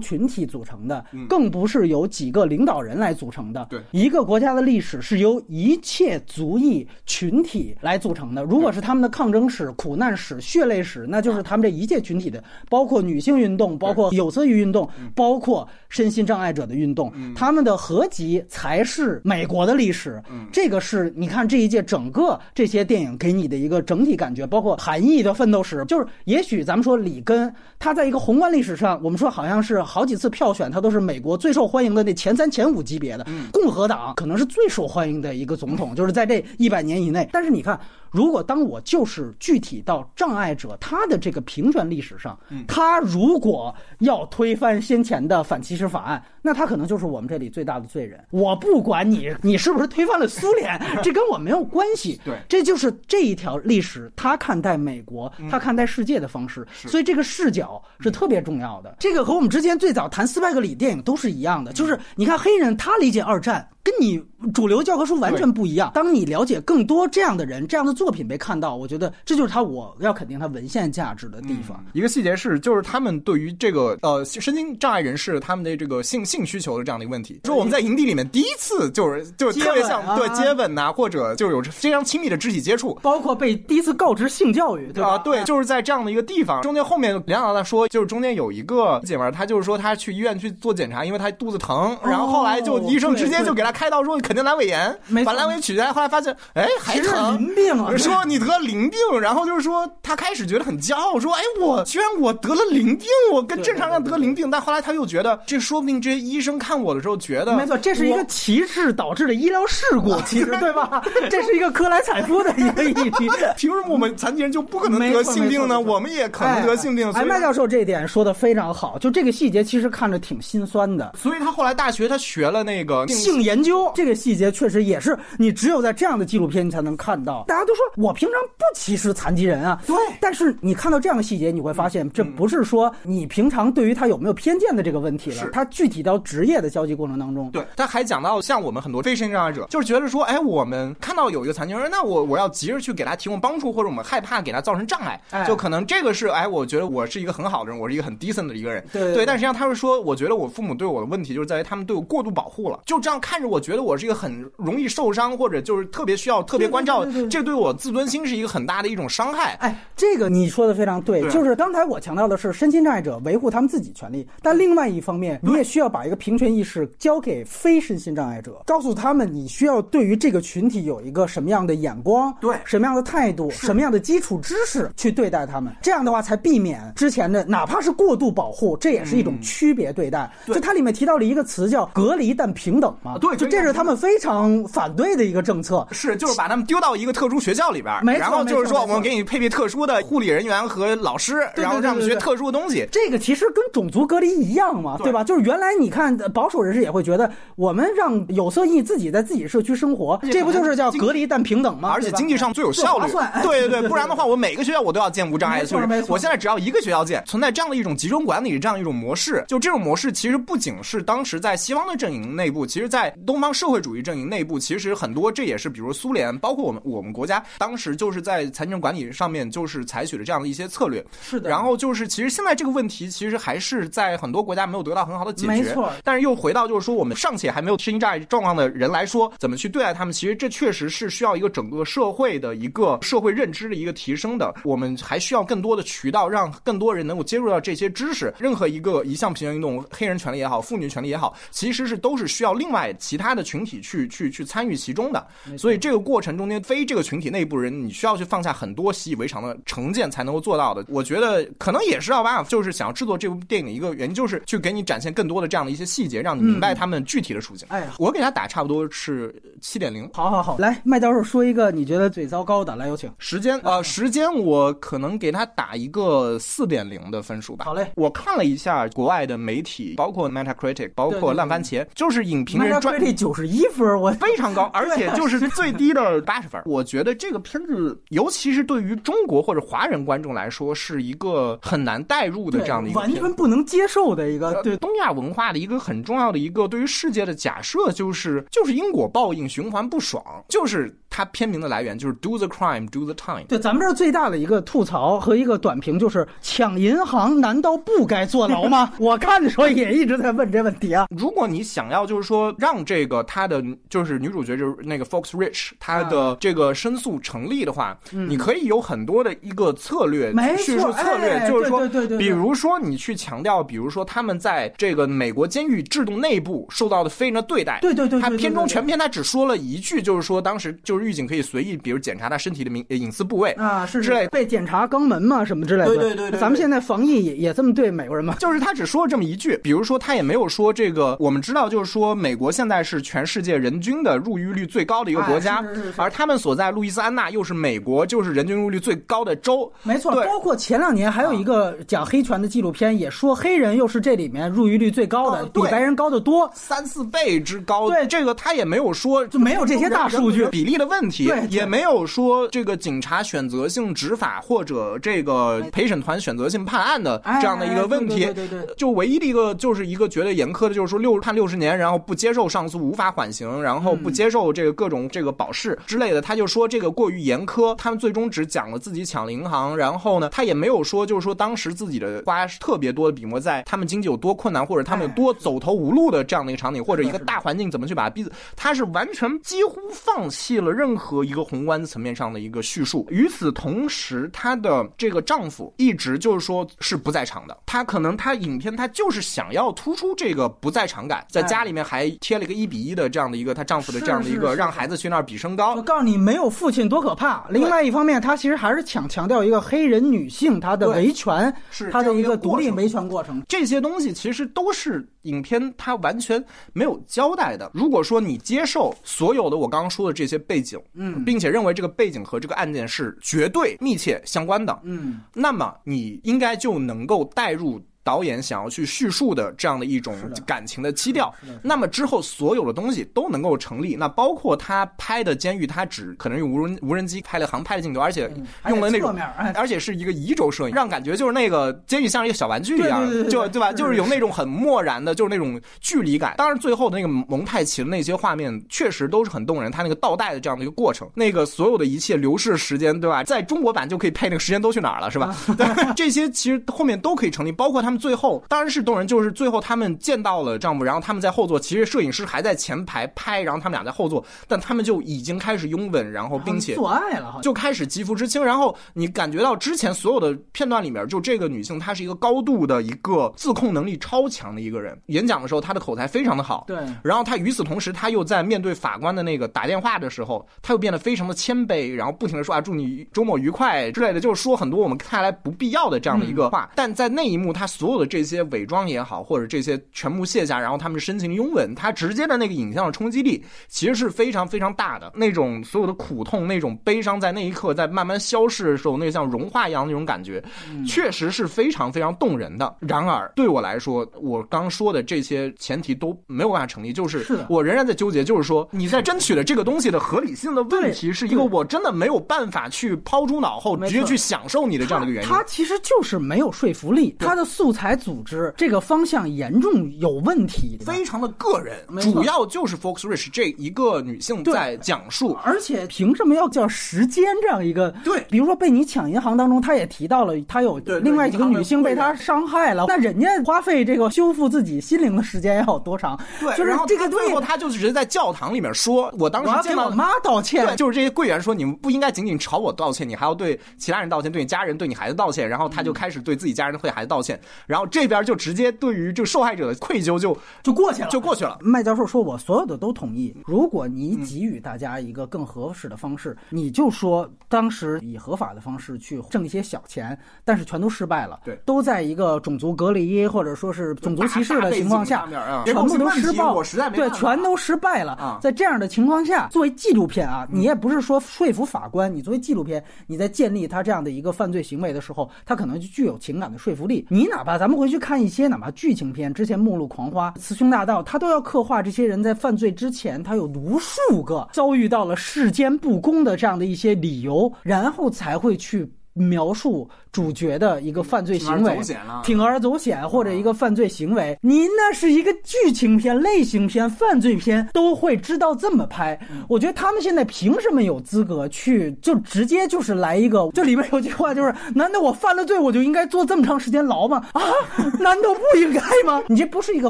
群体组成的，更不是由几个领导人来组成的，对。一个国家的历史是由一切族裔群体来组成的。如果是他们的抗争史、苦难史、血泪史，那就是他们这一切群体的，包括女性运动，包括有色裔运动，包括身心障碍者的运动，他们的合集才是美国的历史。这个是你看这一届整个这些电影给你的一个整体感觉，包括韩裔的奋斗史，就是也许咱们说里根他在一个宏观历史上，我们说好像是好几次票选他都是美国最受欢迎的那前三前五级别的，共和党可能是最受欢迎的一个总统，就是在这一百年以内。但是你看，如果当我就是具体到障碍者他的这个平权历史上，他如果要推翻先前的反歧视法案，那他可能就是我们这里最大的罪人。我不管你你是不是推翻了苏联，这跟我没有关系。对这就是这一条历史，他看待美国，他看待世界的方式，所以这个视角是特别重要的。这个和我们之前最早谈斯派克里电影都是一样的，就是你看黑人他理解二战。跟你主流教科书完全不一样。当你了解更多这样的人、这样的作品被看到，我觉得这就是他我要肯定他文献价值的地方。一个细节是，就是他们对于这个呃身心障碍人士他们的这个性性需求的这样的一个问题，说我们在营地里面第一次就是就是特别像对接吻呐、或者就有非常亲密的肢体接触。包括被第一次告知性教育，对吧？啊，对，就是在这样的一个地方，中间后面梁老大说，就是中间有一个姐们儿，她就是说她去医院去做检查，因为她肚子疼，然后后来就医生直接就给她开刀说肯定阑尾炎，把阑尾取下来，后来发现哎还是疼，淋病啊，说你得了淋病，然后就是说他开始觉得很骄傲，说哎我居然我得了淋病，我跟正常人得淋病，但后来他又觉得这说不定这些医生看我的时候觉得没错，这是一个歧视导致的医疗事故，其实对吧？这是一个克莱采夫的一个议题。凭什么我们残疾人就不可能得性病呢？我们也可能得性病，哎，麦教授这一点说的非常好，就这个细节其实看着挺心酸的。所以他后来大学他学了那个性研究这个细节确实也是你只有在这样的纪录片你才能看到。大家都说我平常不歧视残疾人啊，对。但是你看到这样的细节，你会发现这不是说你平常对于他有没有偏见的这个问题了是，他具体到职业的交际过程当中，对，他还讲到像我们很多非身心障碍者，就是觉得说，哎，我们看到有一个残疾人，那我我要急着去给他提供帮助，或者我们害怕给他造成障碍，哎。就可能这个是，哎，我觉得我是一个很好的人，我是一个很 decent 的一个人，对。对对但实际上他会说，我觉得我父母对我的问题就是在于他们对我过度保护了，就这样看着我觉得我是一个很容易受伤或者就是特别需要特别关照，对对对对这对我我自尊心是一个很大的一种伤害。哎，这个你说的非常对，对。就是刚才我强调的是身心障碍者维护他们自己权利，但另外一方面，你也需要把一个平权意识交给非身心障碍者，告诉他们你需要对于这个群体有一个什么样的眼光，对。什么样的态度，什么样的基础知识去对待他们，这样的话才避免之前的哪怕是过度保护，这也是一种区别对待。就它里面提到了一个词叫隔离但平等嘛，对就这是他们非常反对的一个政策。是，就是把他们丢到一个特殊学校里边儿，没然后就是说我们给你配备特殊的护理人员和老师，然后让他们学特殊的东西。这个其实跟种族隔离一样嘛，对对吧？就是原来你看呃保守人士也会觉得，我们让有色裔自己在自己社区生活，这不就是叫隔离但平等吗？而且经济上最有效率对对对，不然的话，我每个学校我都要建无障碍的就是没错没错我现在只要一个学校建，存在这样的一种集中管理这样一种模式。就这种模式，其实不仅是当时在西方的阵营内部，其实在东方社会主义阵营内部，其实很多这也是比如苏联，包括我们我们国家，当时就是在财政管理上面就是采取了这样的一些策略。是的然后就是，其实现在这个问题，其实还是在很多国家没有得到很好的解决。没错但是又回到就是说，我们尚且还没有身心障碍状况的人来说，怎么去对待他们？其实这确实是需要一个整个社会的一个社会认知的一个提升的。我们还需要更多的渠道，让更多人能够接触到这些知识。任何一个一项平权运动，黑人权利也好，妇女权利也好，其实是都是需要另外其他的群体去去去参与其中的。所以这个过程中间，非这个群体内部人，你需要去放下很多习以为常的成见才能够做到的。我觉得可能也是奥巴马就是想要制作这部电影的一个原因，就是去给你展现更多的这样的一些细节，让你明白他们具体的处境。哎呀我给他打差不多是七点零。好好好，来麦教授说一个你觉得最糟糕的，来有请。时间呃，时间我可能给他打一个四点零的分数吧。好嘞我看了一下国外的媒体，包括 Metacritic，包括烂番茄，就是影评人专这九十一分，我非常高，而且就是最低的八十分。我觉得这个片子，尤其是对于中国或者华人观众来说，是一个很难代入的这样的一个完。全不能接受的一个，对对东亚文化的一个很重要的一个对于世界的假设，就是就是因果报应，循环不爽，就是它片名的来源，就是 do the crime, do the time。对，咱们这儿最大的一个吐槽和一个短评就是：抢银行难道不该坐牢吗？我看的时候也一直在问这问题啊。如果你想要就是说让这个她的就是女主角就是那个 Fox Rich 她啊的这个申诉成立的话，你可以有很多的一个策略嗯没错叙述策略，哎就是说对对对对对比如说你去强调，比如说他们在这个美国监狱制度内部受到的非人的对待，对对对对他对对对片中全篇他只说了一句，就是说当时就是狱警可以随意比如检查他身体的隐隐私部位啊，是之类。被检查肛门嘛，什么之类的。对对对对对咱们现在防疫也也这么对美国人吗？就是他只说了这么一句，比如说他也没有说这个，我们知道就是说美国现在是全世界人均的入狱率最高的一个国家，哎是是是是而他们所在路易斯安那又是美国就是人均入狱率最高的州，没错，包括前两年还有一个讲黑权的纪录片，也说黑人又是这里面入狱率最高的，哦比白人高得多。三四倍之高。对这个他也没有说就没有这些大数据比例的问题对，对也没有说这个警察选择性执法或者这个陪审团选择性判案的哎这样的一个问题。对对对对对就唯一的一个就是一个觉得严苛的，就是说六判六十年，然后不接受上诉，无法缓刑，然后不接受这个各种这个保释之类的。他就说这个过于严苛，他们最终只讲了自己抢了银行，然后呢，他也没有说就是说当时自己的花特别多的笔墨在他们经济有多困难，或者他们有多走投无路的这样的一个场景，或者一个大环境怎么去把它逼死，他是完全几乎放弃了任何一个宏观层面上的一个叙述。与此同时，她的这个丈夫一直就是说是不在场的，她可能她影片她就是想要突出这个不在场感，在家里面还贴了一个一比一的这样的一个她丈夫的这样的一个让孩子去那儿比身高我。告诉你，没有父亲多可怕。另外一方面，她其实还是强强调一个黑人女性她的维权，是她的一个独立维权过程。这些东西其实都是影片它完全没有交代的。如果说你接受所有的我刚刚说的这些背景，嗯并且认为这个背景和这个案件是绝对密切相关的，嗯，那么你应该就能够带入。导演想要去叙述的这样的一种感情的基调那么之后所有的东西都能够成立。那包括他拍的监狱，他只可能用无人无人机拍了航拍的镜头，而且嗯用了那种而且是一个移轴摄影，让感觉就是那个监狱像是一个小玩具一样就对吧？就是有那种很漠然的，就是那种距离感。当然，最后的那个蒙太奇的那些画面确实都是很动人，他那个倒带的这样的一个过程，那个所有的一切流逝时间，对吧？在中国版就可以配那个时间都去哪儿了，是吧？对，这些其实后面都可以成立，包括他们们最后当然是动人，就是最后他们见到了丈夫，然后他们在后座，其实摄影师还在前排拍，然后他们俩在后座，但他们就已经开始拥吻，然后并且做爱了，就开始肌肤之亲。然后你感觉到之前所有的片段里面，就这个女性她是一个高度的一个自控能力超强的一个人，演讲的时候她的口才非常的好。对，然后她与此同时，她又在面对法官的那个打电话的时候，她又变得非常的谦卑，然后不停的说啊祝你周末愉快之类的，就是说很多我们看来不必要的这样的一个话。但在那一幕，她所有的这些伪装也好，或者这些全部卸下，然后他们深情拥吻，它直接的那个影像的冲击力其实是非常非常大的。那种所有的苦痛、那种悲伤，在那一刻在慢慢消逝的时候，那个像融化一样那种感觉，确实是非常非常动人的。然而对我来说，我刚说的这些前提都没有办法成立，就是我仍然在纠结，就是说你在争取的这个东西的合理性的问题，是一个我真的没有办法去抛诸脑后，直接去享受你的这样的一个原因。他其实就是没有说服力，他的素材组织这个方向严重有问题。非常的个人，主要就是 Fox Rich 这一个女性在讲述，而且凭什么要叫时间这样一个？对比如说被你抢银行当中，他也提到了，他有另外几个女性被他伤害了，那人家花费这个修复自己心灵的时间要有多长？对，就是这个最后他就只是在教堂里面说，我当时见到给我妈道歉对，。就是这些柜员说，你们不应该仅仅朝我道歉，你还要对其他人道歉，对你家人、对你孩子道歉。然后他就开始对自己家人、对孩子道歉，然后这边就直接对于这个受害者的愧疚就就过去了，就过去了。麦教授说：“我所有的都同意。如果你给予大家一个更合适的方式，你就说当时以合法的方式去挣一些小钱，但是全都失败了。对都在一个种族隔离或者说是种族歧视的情况下全部都失败，我实在没对，全都失败了。啊在这样的情况下，作为纪录片啊，你也不是说说服法官，你作为纪录片，你在建立他这样的一个犯罪行为的时候，他可能就具有情感的说服力。你哪怕咱们回去看一些哪怕剧情片，之前《末路狂花》《雌雄大盗》，他都要刻画这些人在犯罪之前，他有无数个遭遇到了世间不公的这样的一些理由，然后才会去。描述主角的一个犯罪行为，铤而走险或者一个犯罪行为，您那是一个剧情片、类型片、犯罪片，都会知道这么拍。我觉得他们现在凭什么有资格去就直接就是来一个？这里面有句话就是：难道我犯了罪我就应该坐这么长时间牢吗？啊，难道不应该吗？你这不是一个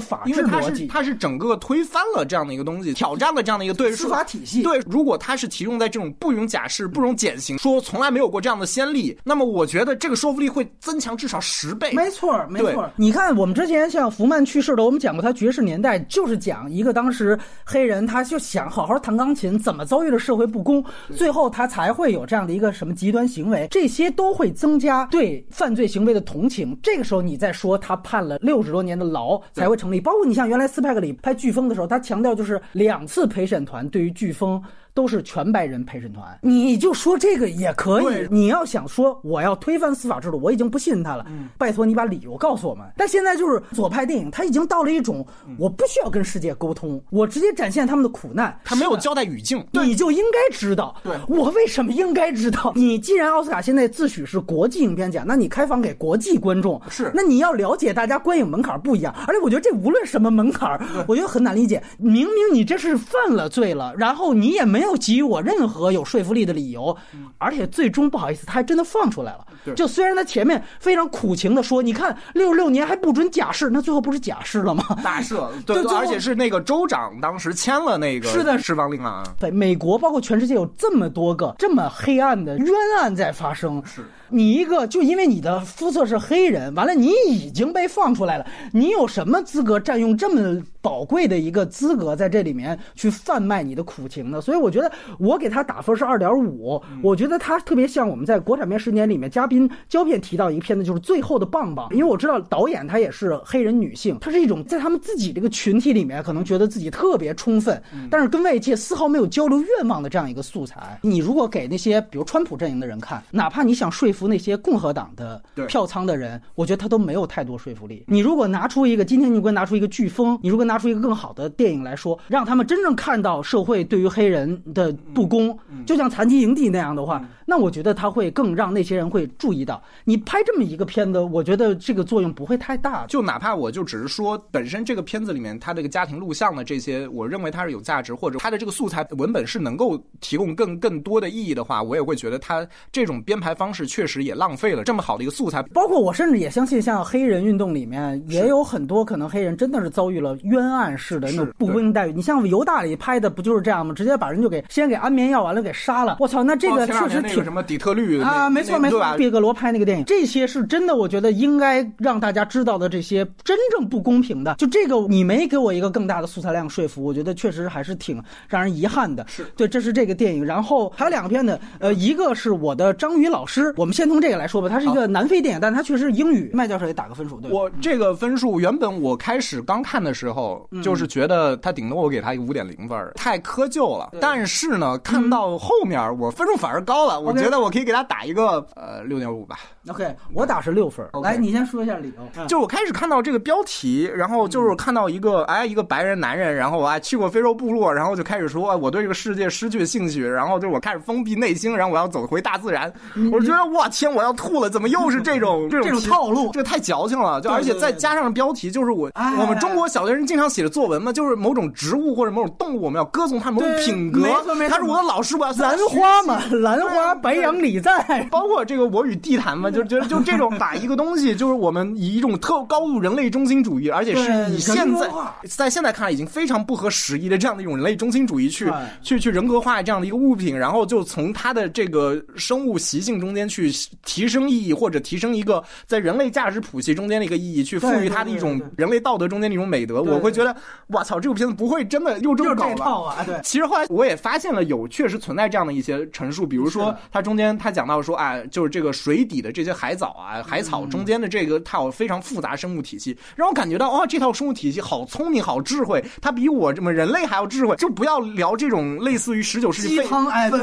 法治逻辑。是他是整个推翻了这样的一个东西，挑战了这样的一个对司法体系对，如果他是提供在这种不容假释、不容减刑，说从来没有过这样的先例，那么我觉得这个说服力会增强至少十倍。没错儿，没错儿。你看，我们之前像福曼去世的，我们讲过他《爵士年代》，就是讲一个当时黑人，他就想好好弹钢琴，怎么遭遇了社会不公，最后他才会有这样的一个什么极端行为，这些都会增加对犯罪行为的同情。这个时候你再说他判了六十多年的牢才会成立。包括你像原来斯派克里拍《飓风》的时候，他强调就是两次陪审团对于飓风。都是全白人陪审团，你就说这个也可以。你要想说我要推翻司法制度，我已经不信他了。拜托你把理由告诉我们。但现在就是左派电影，它已经到了一种我不需要跟世界沟通，我直接展现他们的苦难。他没有交代语境，你就应该知道。对我为什么应该知道？你既然奥斯卡现在自诩是国际影片奖，那你开放给国际观众，是那你要了解大家观影门槛不一样，而且我觉得这无论什么门槛，我觉得很难理解。明明你这是犯了罪了，然后你也没有给予我任何有说服力的理由，而且最终不好意思，他还真的放出来了。就虽然他前面非常苦情的说，你看六十六年还不准假释，那最后不是假释了吗？大赦，对，而且是那个州长当时签了那个是的释放令啊。对，美国包括全世界有这么多个这么黑暗的冤案在发生，是你一个就因为你的肤色是黑人，完了你已经被放出来了，你有什么资格占用这么宝贵的一个资格在这里面去贩卖你的苦情的？所以我觉得我给他打分是二点五，我觉得他特别像我们在国产片十年里面嘉宾胶片提到一个片子，就是《最后的棒棒》，因为我知道导演她也是黑人女性，她是一种在他们自己这个群体里面可能觉得自己特别充分，但是跟外界丝毫没有交流愿望的这样一个素材。你如果给那些比如川普阵营的人看，哪怕你想说服那些共和党的票仓的人，我觉得他都没有太多说服力。你如果拿出一个今天你给我拿出一个飓风，你如果拿出一个更好的电影来说，让他们真正看到社会对于黑人的不公，就像残疾营地那样的话，那我觉得他会更让那些人会注意到。你拍这么一个片子，我觉得这个作用不会太大。就哪怕我就只是说，本身这个片子里面他这个家庭录像的这些，我认为它是有价值，或者它的这个素材文本是能够提供更更多的意义的话，我也会觉得它这种编排方式确实也浪费了这么好的一个素材。包括我甚至也相信，像黑人运动里面也有很多可能黑人真的是遭遇了冤案式的那种不公平待遇。你像犹大里拍的不就是这样吗？直接把人就给先给安眠药，完了给杀了。我操，那这个确实挺什么底特律啊，没错没错，毕格罗拍那个电影，这些是真的，我觉得应该让大家知道的这些真正不公平的，就这个你没给我一个更大的素材量说服，我觉得确实还是挺让人遗憾的。是。对，这是这个电影，然后还有两个片子，呃，一个是我的章鱼老师，我们先从这个来说吧，它是一个南非电影，但它确实是英语。麦教授也打个分数，对我这个分数原本我开始刚看的时候，就是觉得他顶多我给他一个五点零分，太窠臼了。但是呢，看到后面我分数反而高了，我觉得我可以给他打一个呃六点五吧。OK，我打是六分。来，你先说一下理由。就我开始看到这个标题，然后就是看到一个哎一个白人男人，然后哎去过非洲部落，然后就开始说我对这个世界失去了兴趣，然后就我开始封闭内心，然后我要走回大自然。我觉得哇天，我要吐了！怎么又是这种 这种套路？这个太矫情了。就而且再加上标题，就是我我们中国小学生经常写的作文嘛，就是某种植物或者某种动物，我们要歌颂它某种品格。他是我的老师，我要兰花嘛，兰花白杨李在，包括这个我与地坛嘛，就觉得就这种。把一个东西，就是我们以一种特高度人类中心主义，而且是以现在在现在看来已经非常不合时宜的这样的一种人类中心主义去去去人格化这样的一个物品，然后就从它的这个生物习性中间去提升意义，或者提升一个在人类价值谱系中间的一个意义，去赋予它的一种人类道德中间的一种美德。我会觉得，我操，这部片子不会真的又这么搞吧？对。其实后来我也发现了，有确实存在这样的一些陈述，比如说它中间它讲到说，啊，就是这个水底的这些海藻啊。海草中间的这个套非常复杂生物体系，让我感觉到哦，这套生物体系好聪明，好智慧，它比我这么人类还要智慧。就不要聊这种类似于十九世纪废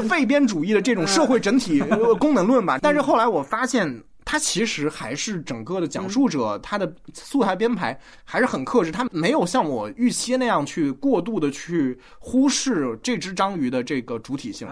废编主义的这种社会整体 功能论吧。但是后来我发现。他其实还是整个的讲述者，他的素材编排还是很克制，他没有像我预期那样去过度的去忽视这只章鱼的这个主体性，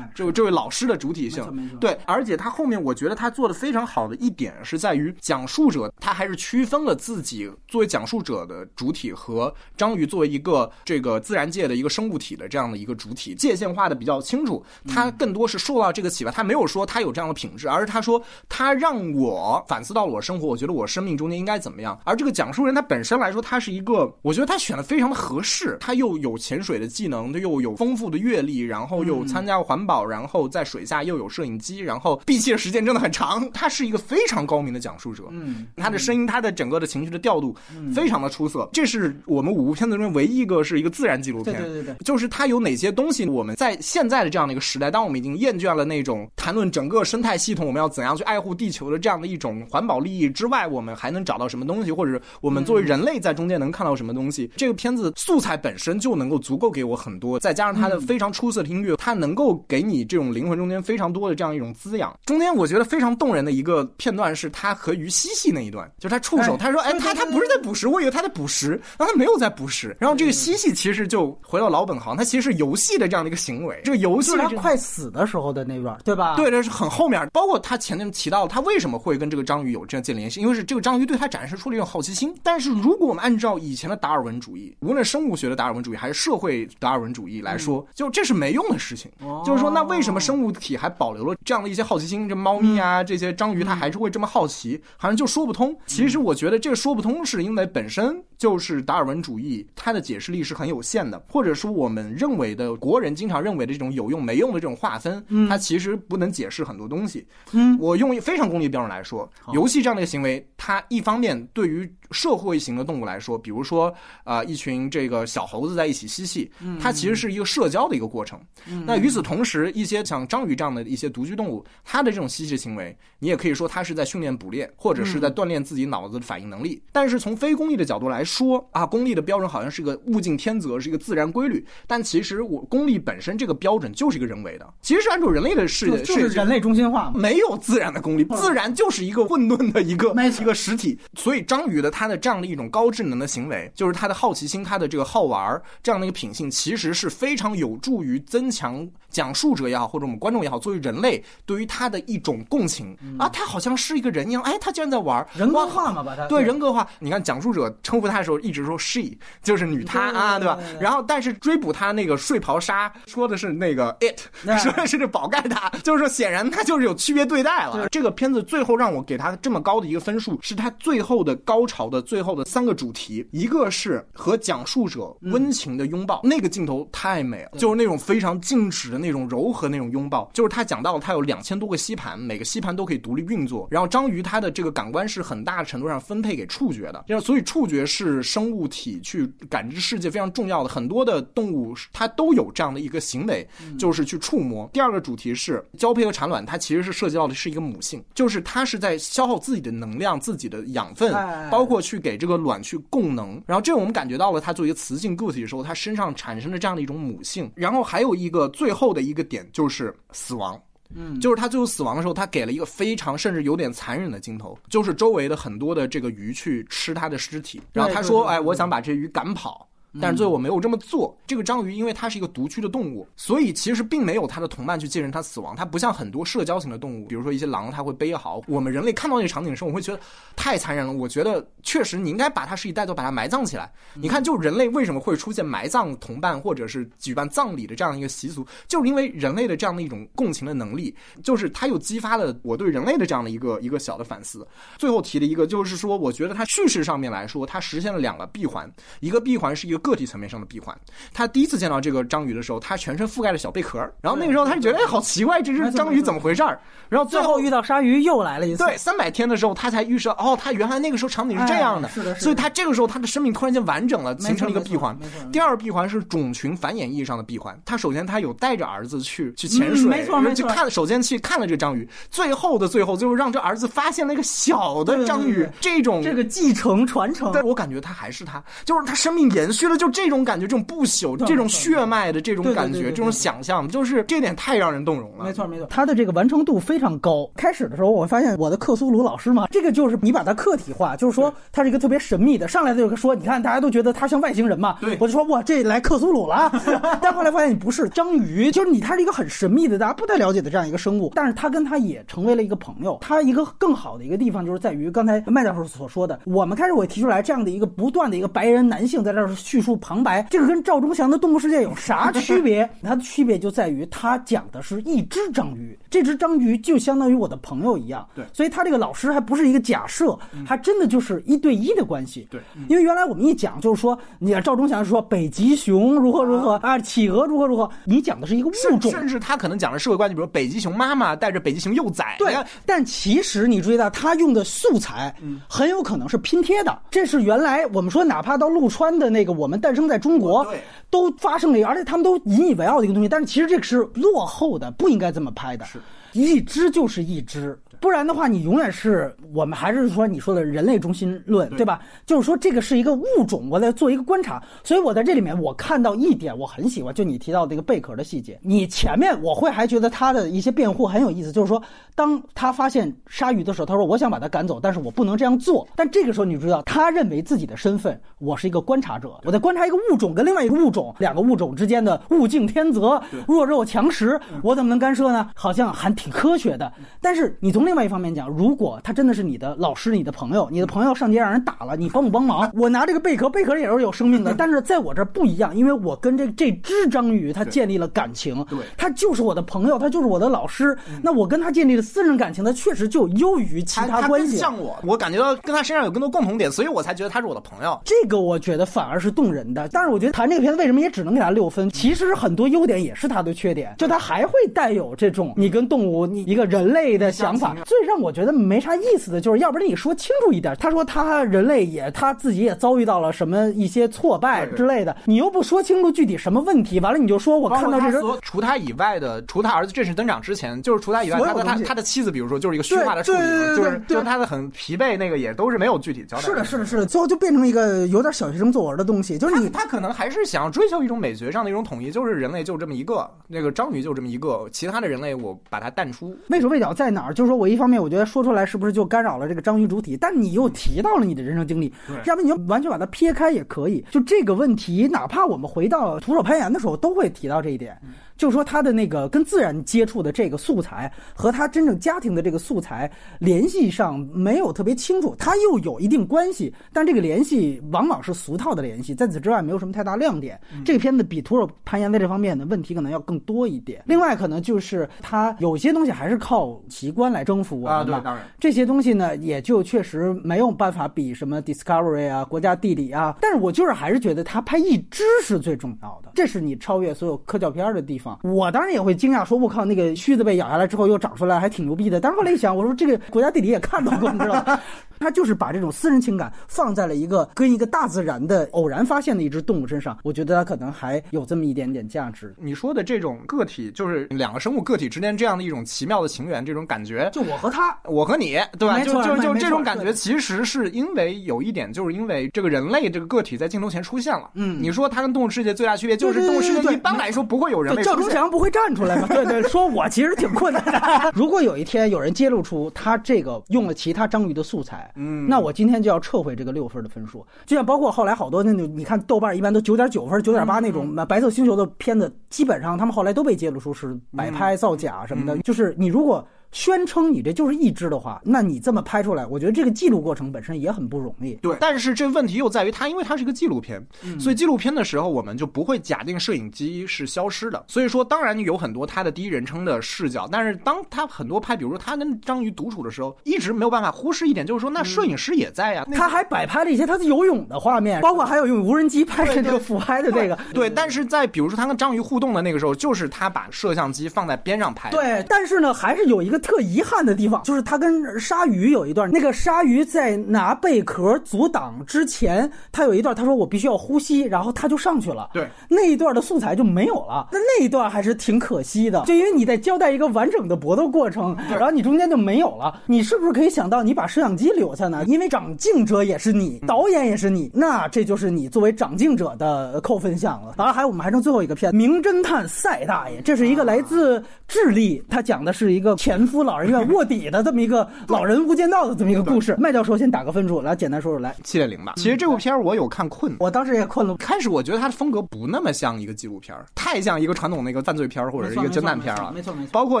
这位这位老师的主体性，对，而且他后面我觉得他做的非常好的一点是在于讲述者，他还是区分了自己作为讲述者的主体和章鱼作为一个这个自然界的一个生物体的这样的一个主体界限化的比较清楚，他更多是受到这个启发，他没有说他有这样的品质，而是他说他让。我反思到了我生活，我觉得我生命中间应该怎么样。而这个讲述人他本身来说，他是一个，我觉得他选的非常的合适。他又有潜水的技能，他又有丰富的阅历，然后又参加环保，然后在水下又有摄影机，然后闭气的时间真的很长。他是一个非常高明的讲述者，嗯，他的声音，他的整个的情绪的调度，非常的出色。这是我们五部片子中唯一一个是一个自然纪录片，对对对，就是它有哪些东西，我们在现在的这样的一个时代，当我们已经厌倦了那种谈论整个生态系统，我们要怎样去爱护地球的。这样的一种环保利益之外，我们还能找到什么东西，或者我们作为人类在中间能看到什么东西？这个片子素材本身就能够足够给我很多，再加上它的非常出色的音乐，它能够给你这种灵魂中间非常多的这样一种滋养。中间我觉得非常动人的一个片段是他和鱼嬉戏那一段，就是他触手，他说：“哎，他他不是在捕食，我以为他在捕食，然后他没有在捕食。”然后这个嬉戏其实就回到老本行，它其实是游戏的这样的一个行为。这个游戏他快死的时候的那段，对吧？对，这是很后面，包括他前面提到他为什么会跟这个章鱼有这样建联系，因为是这个章鱼对它展示出了一种好奇心。但是如果我们按照以前的达尔文主义，无论生物学的达尔文主义还是社会达尔文主义来说，就这是没用的事情。就是说，那为什么生物体还保留了这样的一些好奇心？这猫咪啊，这些章鱼它还是会这么好奇，好像就说不通。其实我觉得这个说不通，是因为本身就是达尔文主义它的解释力是很有限的，或者说我们认为的国人经常认为的这种有用没用的这种划分，它其实不能解释很多东西。嗯，我用非常功利标准来说，游戏这样的一个行为，它一方面对于社会型的动物来说，比如说啊，一群这个小猴子在一起嬉戏，它其实是一个社交的一个过程。那与此同时，一些像章鱼这样的一些独居动物，它的这种嬉戏行为，你也可以说它是在训练捕猎，或者是在锻炼自己脑子的反应能力。但是从非功利的角度来说啊，功利的标准好像是个物竞天择，是一个自然规律。但其实我功利本身这个标准就是一个人为的。其实是按照人类的世界，就是人类中心化。没有自然的功利，自然就是一个混沌的一个一个实体。所以章鱼的它的这样的一种高智能的行为，就是他的好奇心，他的这个好玩儿这样的一个品性，其实是非常有助于增强讲述者也好，或者我们观众也好，作为人类对于他的一种共情、啊，他好像是一个人一样，哎，他竟然在玩儿人格化嘛，把他。对人格化，你看讲述者称呼他的时候一直说 she，就是女她啊，对吧？然后但是追捕他那个睡袍杀说的是那个 it，对说的是这宝盖塔，就是说显然他就是有区别对待了。这个片子最后让我给他这么高的一个分数，是他最后的高潮的最后的三个主题，一个是和讲述者温情的拥抱，那个镜头太美了，就是那种非常静止的那种柔和那种拥抱，就是他讲到了他有两千多个吸盘，每个吸盘都可以独立运作，然后章鱼它的这个感官是很大程度上分配给触觉的，然后所以触觉是生物体去感知世界非常重要的，很多的动物它都有这样的一个行为，就是去触摸。第二个主题是交配和产卵，它其实是涉及到的是一个母性，就是它是在消耗自己的能量、自己的养分哎，包括去给这个卵去供能。然后这我们感觉到了它作为一个雌性个体的时候，它身上产生的这样的一种母性。然后还有一个最后的一个点就是死亡。嗯，就是他最后死亡的时候，他给了一个非常甚至有点残忍的镜头，就是周围的很多的这个鱼去吃他的尸体，然后他说：“对对哎，我想把这鱼赶跑。”但是最后我没有这么做。这个章鱼因为它是一个独居的动物，所以其实并没有它的同伴去见证它死亡。它不像很多社交型的动物，比如说一些狼，它会背嚎。我们人类看到那个场景的时候，我会觉得太残忍了。我觉得确实你应该把它尸体带走，把它埋葬起来。你看，就人类为什么会出现埋葬同伴或者是举办葬礼的这样一个习俗，就是因为人类的这样的一种共情的能力，就是它又激发了我对人类的这样的一个一个小的反思。最后提了一个，就是说，我觉得它叙事上面来说，它实现了两个闭环，一个闭环是一个个体层面上的闭环。他第一次见到这个章鱼的时候，他全身覆盖了小贝壳，然后那个时候他就觉得，哎，好奇怪，这只章鱼怎么回事儿？然后最后遇到鲨鱼又来了一次，对，三百天的时候，他才预设哦，他原来那个时候场景是这样的，哎是的是的所以他这个时候他的生命突然间完整了，形成了一个闭环。第二闭环是种群繁衍意义上的闭环。他首先他有带着儿子去去潜水，嗯没错没错去看，首先去看了这个章鱼，最后的最后就是让这儿子发现了一个小的章鱼这种这个继承传承，但我感觉他还是他，就是他生命延续了，就这种感觉，这种不朽，这种血脉的这种感觉，这种想象，就是这点太让人动容了。没错没错，他的这个完成度非常高。开始的时候，我发现我的克苏鲁老师嘛，这个就是你把它客体化，就是说他是一个特别神秘的。上来就说，你看大家都觉得他像外星人嘛，对我就说哇，这来克苏鲁了。但后来发现你不是章鱼，就是你，他是一个很神秘的，大家不太了解的这样一个生物。但是他跟他也成为了一个朋友。他一个更好的一个地方就是在于刚才麦教授所说的，我们开始我提出来这样的一个不断的一个白人男性在这儿叙述旁白，这个跟赵忠祥的《动物世界》有啥区别？它的区别就在于它讲的是一只章鱼，这只章鱼就相当于我的朋友一样。对所以他这个老师还不是一个假设，还真的就是一对一的关系。对，因为原来我们一讲就是说，你看赵忠祥说北极熊如何如何啊，企鹅如何如何，你讲的是一个物种。甚甚至他可能讲的社会关系，比如北极熊妈妈带着北极熊幼崽，对，但其实你注意到他用的素材，很有可能是拼贴的。这是原来我们说，哪怕到陆川的那个《我们诞生在中国》，对都发生了一个，而且他们都引以为傲的一个东西。但是其实这个是落后的，不应该这么拍的。是一只就是一只。不然的话，你永远是我们还是说你说的人类中心论，对吧？就是说这个是一个物种，我在做一个观察，所以我在这里面我看到一点我很喜欢，就你提到这个贝壳的细节。你前面我会还觉得他的一些辩护很有意思，就是说当他发现鲨鱼的时候，他说我想把它赶走，但是我不能这样做。但这个时候你知道，他认为自己的身份，我是一个观察者，我在观察一个物种跟另外一个物种，两个物种之间的物竞天择，弱肉强食，我怎么能干涉呢？好像还挺科学的。但是你从另外一方面讲，如果他真的是你的老师、你的朋友，你的朋友上街让人打了，你帮不帮忙？我拿这个贝壳，贝壳也是有生命的，但是在我这儿不一样，因为我跟这这只章鱼它建立了感情，对它就是我的朋友，它就是我的老师，那我跟他建立了私人感情，它确实就优于其他他关系。像我，我感觉到跟他身上有更多共同点，所以我才觉得他是我的朋友。这个我觉得反而是动人的，但是我觉得谈这个片子为什么也只能给他六分？其实很多优点也是他的缺点，就他还会带有这种你跟动物、你一个人类的想法，最让我觉得没啥意思的就是，要不然你说清楚一点。他说他人类也他自己也遭遇到了什么一些挫败之类的，你又不说清楚具体什么问题，完了你就说我看到这人除他以外的，除他儿子正式登场之前，就是除他以外，他的他他的妻子，比如说就是一个虚化的处理，就是就是他的很疲惫，那个也都是没有具体交代。是的，是的，是的，最后就变成一个有点小学生作文的东西。就是你他可能还是想要追求一种美学上的一种统一，就是人类就这么一个，那个章鱼就这么一个，其他的人类我把它淡出。畏手畏脚在哪儿？就是说我一方面我觉得说出来是不是就干扰了这个章鱼主体？但你又提到了你的人生经历，要不你就完全把它撇开也可以。就这个问题，哪怕我们回到徒手攀岩的时候，都会提到这一点。就是说，他的那个跟自然接触的这个素材和他真正家庭的这个素材联系上没有特别清楚，他又有一定关系，但这个联系往往是俗套的联系，在此之外没有什么太大亮点。这个片子比徒手攀岩在这方面的问题可能要更多一点。另外，可能就是他有些东西还是靠奇观来征服我们吧。当然，这些东西呢，也就确实没有办法比什么 Discovery 啊、国家地理啊。但是我就是还是觉得他拍一只是最重要的，这是你超越所有科教片的地方。我当然也会惊讶，说我靠，那个须子被咬下来之后又长出来，还挺牛逼的。但是后来一想，我说这个国家地理也看到过，你知道吗？他就是把这种私人情感放在了一个跟一个大自然的偶然发现的一只动物身上，我觉得他可能还有这么一点点价值。你说的这种个体，就是两个生物个体之间这样的一种奇妙的情缘，这种感觉，就我和他，我和你，对吧？就就就这种感觉，其实是因为有一点，就是因为这个人类这个个体在镜头前出现了。嗯，你说它跟动物世界最大区别就是动物世界一般来说不会有人类，赵忠祥不会站出来吗？对对，说我其实挺困难的。如果有一天有人揭露出他这个用了其他章鱼的素材，嗯，那我今。今天就要撤回这个六分的分数，就像包括后来好多那种，你看豆瓣一般都九点九分、九点八那种白色星球的片子，基本上他们后来都被揭露出是摆拍、造假什么的。就是你如果。宣称你这就是一只的话，那你这么拍出来，我觉得这个记录过程本身也很不容易。对，但是这问题又在于它，因为它是一个纪录片，所以纪录片的时候我们就不会假定摄影机是消失的。所以说，当然有很多它的第一人称的视角，但是当他很多拍，比如说他跟章鱼独处的时候，一直没有办法忽视一点，就是说那摄影师也在呀。他还摆拍了一些他的游泳的画面，包括还有用无人机拍这个俯拍的这个。对，但是在比如说他跟章鱼互动的那个时候，就是他把摄像机放在边上拍。对，但是呢，还是有一个特遗憾的地。方就是他跟鲨鱼有一段，那个鲨鱼在拿贝壳阻挡之前，他有一段，他说我必须要呼吸，然后他就上去了。对，那一段的素材就没有了。那那一段还是挺可惜的，就因为你在交代一个完整的搏斗过程，然后你中间就没有了。你是不是可以想到，你把摄像机留下呢？因为长镜者也是你，导演也是你，那这就是你作为长镜者的扣分项了。当然，还有我们还剩最后一个片《名侦探赛大爷》，这是一个来自智利，他讲的是一个前夫老人院卧底。的这么一个老人无间道的这么一个故事，麦教授先打个分数，来简单说说来七点零吧。其实这部片儿我有看困，我当时也困了。开始我觉得它的风格不那么像一个纪录片，太像一个传统那个犯罪片或者是一个侦探片了。没错没错，包括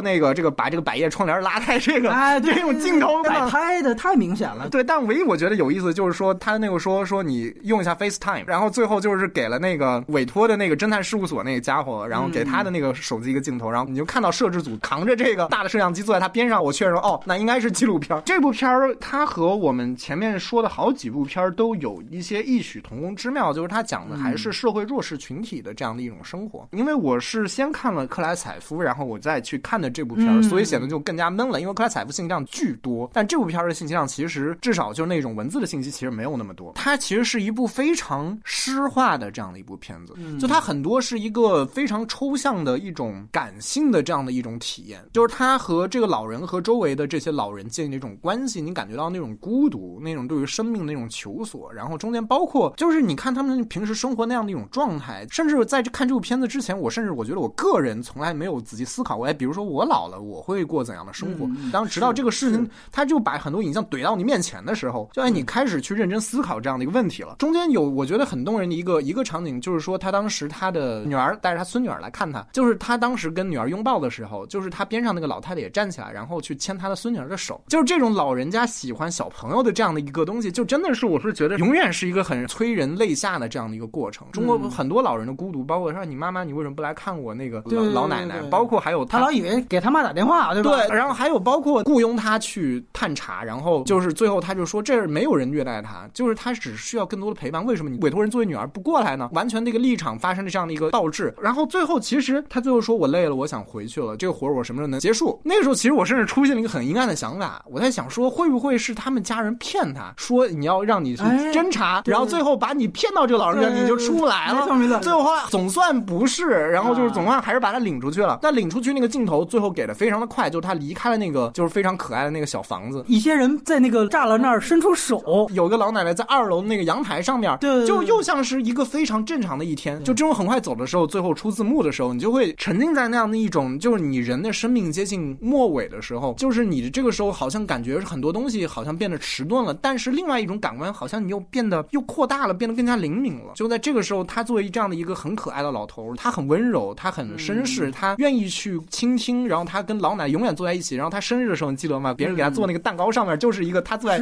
那个这个把这个百叶窗帘拉开这个，哎，这种镜头摆拍的太明显了。对，但唯一我觉得有意思就是说他那个说说你用一下 FaceTime，然后最后就是给了那个委托的那个侦探事务所那个家伙，然后给他的那个手机一个镜头，然后你就看到摄制组扛着这个大的摄像机坐在他边上，我确认哦，那应该是。纪录片这部片儿，它和我们前面说的好几部片儿都有一些异曲同工之妙，就是它讲的还是社会弱势群体的这样的一种生活。因为我是先看了克莱采夫，然后我再去看的这部片儿，所以显得就更加闷了。因为克莱采夫信息量巨多，但这部片儿的信息量其实至少就是那种文字的信息其实没有那么多。它其实是一部非常诗化的这样的一部片子，就它很多是一个非常抽象的一种感性的这样的一种体验，就是它和这个老人和周围的这些老人。建立那种关系，你感觉到那种孤独，那种对于生命那种求索，然后中间包括就是你看他们平时生活那样的一种状态，甚至在看这部片子之前，我甚至我觉得我个人从来没有仔细思考过，哎，比如说我老了我会过怎样的生活？当直到这个事情，他就把很多影像怼到你面前的时候，就哎，你开始去认真思考这样的一个问题了。中间有我觉得很动人的一个一个场景，就是说他当时他的女儿带着他孙女儿来看他，就是他当时跟女儿拥抱的时候，就是他边上那个老太太也站起来，然后去牵他的孙女儿的手。就是这种老人家喜欢小朋友的这样的一个东西，就真的是我是觉得永远是一个很催人泪下的这样的一个过程。中国很多老人的孤独，包括说你妈妈，你为什么不来看我那个老老奶奶？包括还有他老以为给他妈打电话，对吧？对。然后还有包括雇佣他去探查，然后就是最后他就说这没有人虐待他，就是他只需要更多的陪伴。为什么你委托人作为女儿不过来呢？完全那个立场发生了这样的一个倒置。然后最后其实他最后说我累了，我想回去了，这个活我什么时候能结束？那个时候其实我甚至出现了一个很阴暗的想法，我在想说，会不会是他们家人骗他说你要让你去哎侦查，对然后最后把你骗到这个老人院，你就出不来了。最后总算不是，然后就是啊总算还是把他领出去了。但领出去那个镜头最后给的非常的快，就是他离开了那个就是非常可爱的那个小房子。一些人在那个栅栏那儿伸出手，有个老奶奶在二楼那个阳台上面，对对对就又像是一个非常正常的一天。就这种很快走的时候，最后出字幕的时候，你就会沉浸在那样的一种，就是你人的生命接近末尾的时候，就是你这个时候好像感觉很多东西好像变得迟钝了，但是另外一种感官好像你又变得又扩大了，变得更加灵敏了。就在这个时候，他作为这样的一个很可爱的老头，他很温柔，他很绅士，他愿意去倾听，然后他跟老奶永远坐在一起。然后他生日的时候，你记得吗？别人给他做那个蛋糕上面就是一个他坐在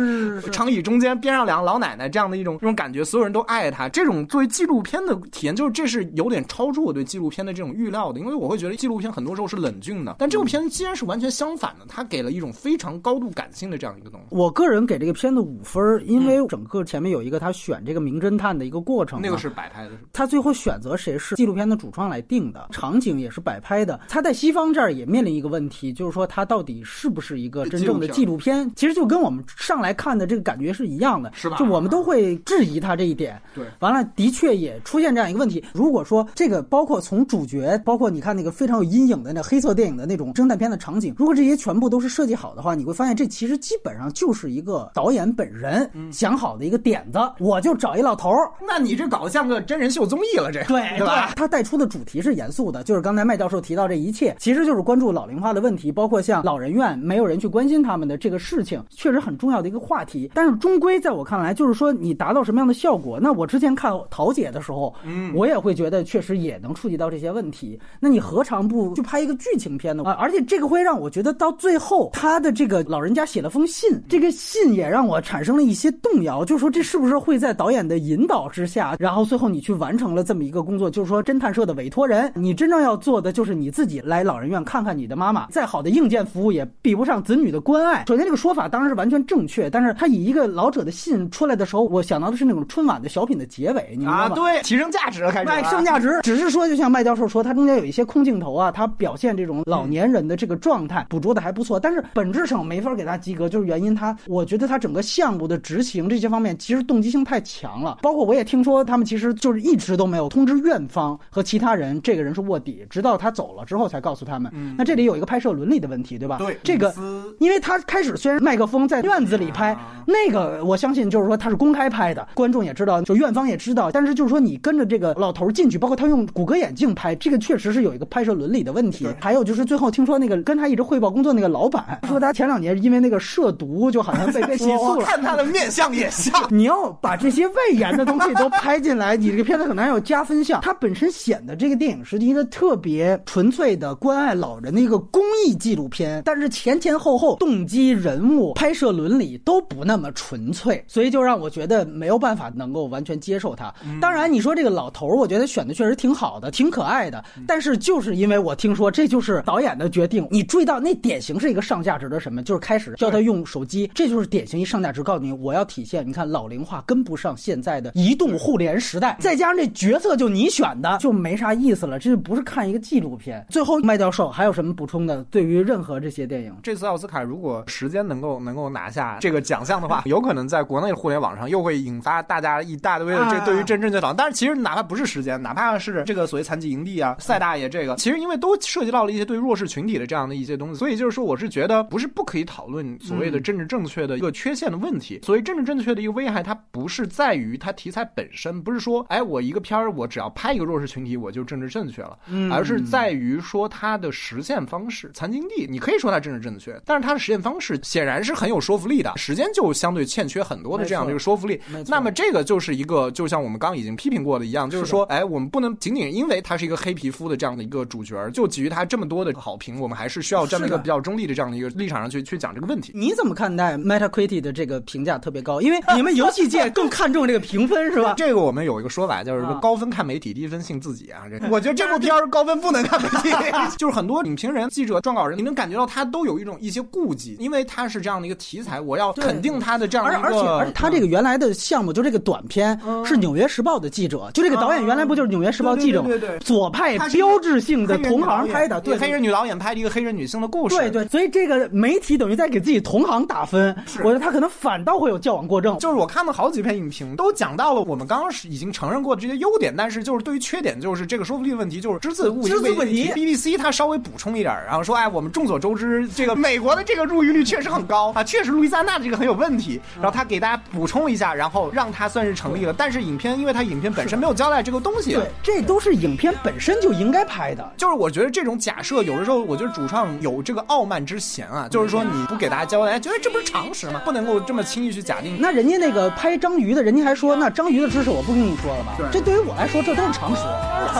长椅中间，边上两个老奶奶，这样的一种这种感觉，所有人都爱他。这种作为纪录片的体验，就是这是有点超出我对纪录片的这种预料的，因为我会觉得纪录片很多时候是冷峻的，但这部片既然是完全相反的，他给了一种非常高度感性的这样一个东西。我个人给这个片子五分儿，因为整个前面有一个他选这个名侦探的一个过程嘛，那个是摆拍的，他最后选择谁是纪录片的主创来定的，场景也是摆拍的。他在西方这儿也面临一个问题，就是说他到底是不是一个真正的纪录片？其实就跟我们上来看的这个感觉是一样的，是吧就我们都会质疑他这一点。对完了，的确也出现这样一个问题。如果说这个包括从主角，包括你看那个非常有阴影的那黑色电影的那种侦探片的场景，如果这些全部都是设计好的话，你会发现这其实基本上就是一个导演本人想好的一个点子，我就找一老头儿。那你这搞得像个真人秀综艺了，这对对吧？他带出的主题是严肃的，就是刚才麦教授提到这一切，其实就是关注老龄化的问题，包括像老人院没有人去关心他们的这个事情，确实很重要的一个话题。但是终归在我看来，就是说你达到什么样的效果？那我之前看桃姐的时候，嗯，我也会觉得确实也能触及到这些问题。那你何尝不去拍一个剧情片呢？啊，而且这个会让我觉得到最后，他的这个老人家写了封信，这个信也让我产生了一些动摇，就是说这是不是会在导演的引导之下，然后最后你去完成了这么一个工作，就是说侦探社的委托人，你真正要做的就是你自己来老人院看看你的妈妈，再好的硬件服务也比不上子女的关爱。首先这个说法当然是完全正确，但是他以一个老者的信出来的时候，我想到的是那种春晚的小品的结尾，你明白啊，吗？对，提升价值了，开始卖升价值，只是说，就像麦教授说，他中间有一些空镜头啊，他表现这种老年人的这个状态，捕捉的还不错。但是本质上没法给他及格，就是原因他，我觉得他整个项目的执行这些方面，其实动机性太强了。包括我也听说，他们其实就是一直都没有通知院方和其他人，这个人是卧底，直到他走了之后才告诉他们。那这里有一个拍摄伦理的问题，对吧？对这个，因为他开始虽然麦克风在院子里拍，那个我相信就是说他是公开拍的，观众也知道，就院方也知道。但是就是说你跟着这个老头进去，包括他用谷歌眼镜拍，这个确实是有一个拍摄伦理的问题。还有就是最后听说那个跟他一直汇报工作那个老板说他前两年因为那个涉毒就好像被被起诉了。我看他的面相也像。你要把这些外延的东西都拍进来，你这个片子可能还有加分项。它本身显得这个电影是一个特别纯粹的关爱老人的一个公益纪录片，但是前前后后动机、人物、拍摄伦理都不那么纯粹，所以就让我觉得没有办法能够完全接受它。当然，你说这个老头儿，我觉得选的确实挺好的，挺可爱的，但是就是因为我听说这就是导演的决定，你注意到那典型是一个上价值的什么？就是开始教他用手机，这就是典型一上价值，告诉你我要体现，你看老龄化跟不上现在的移动互联时代，再加上这角色就你选的，就没啥意思了，这不是看一个纪录片。最后，麦教授还有什么补充的？对于任何这些电影，这次奥斯卡如果时间能够能够拿下这个奖项的话，有可能在国内的互联网上又会引发大家一大堆的这啊对于真正的讨论。但是其实哪怕不是时间，哪怕是这个所谓残疾营地啊、赛大爷这个，其实因为都涉及到了一些对弱势群体的这样的一些东西，所以就是说，我是觉得不是不可以讨论所谓的政治正确的一个缺陷的问题。所谓政治正确的一个危害，它不是在于它题材本身，不是说哎我一个片儿我只要拍一个弱势群体我就政治正确了，而是在于说它的实现方式。残疾营地你可以说它政治正确，但是它的实现方式显然是很有说服力的，时间就相对欠缺很多的这样的一个说服力。那么这个就是一个，就像我们刚刚已经批评过的一样，就是说，哎，我们不能仅仅因为他是一个黑皮肤的这样的一个主角，就给予他这么多的好评，我们还是需要站在一个比较中立的这样的一个立场上去去讲这个问题。你怎么看待 Metacritic 的这个评价特别高？因为 你们游戏界更看重这个评分是吧？这个我们有一个说法，就是啊高分看媒体，低分信自己啊。这我觉得这部片儿高分不能看媒体，就是很多影评人、记者、撰稿人，你能感觉到他都有一种一些顾忌，因为他是这样的一个题材，我要肯定他的这样而的一个，而且而且他这个原来的项目就这个短片是《纽约时报》的记者，就这个导演原来不就是《纽约时报》记者吗对对对对对左派标志性的同行拍的，对黑人女导演拍的一个黑人女性的故事。对对，所以这个媒体等于在给自己同行打分，我觉得他可能反倒会有矫枉过正。就是我看了好几篇影评，都讲到了我们刚刚是已经承认过的这些优点，但是就是对于缺点，就是这个说服力的问题，就是只字误只字不提 BBC 他稍微补充一点，然后说，哎，我们众所周知，这个美国的这个入狱率确实很高啊，确实路易斯安那的这个很有问题，然后他给大家补充一下，然后让它算是成立了。但是影片因为它影片本身没有交代这个东西，对，这都是影片本身就应该拍的。就是我觉得这种假设有的时候，我觉得主创有这个傲慢之嫌啊，就是说你不给大家交代，觉得这不是常识吗？不能够这么轻易去假定。那人家那个拍章鱼的，人家还说，那章鱼的知识我不跟你说了吧？这对于我来说，这都是常识。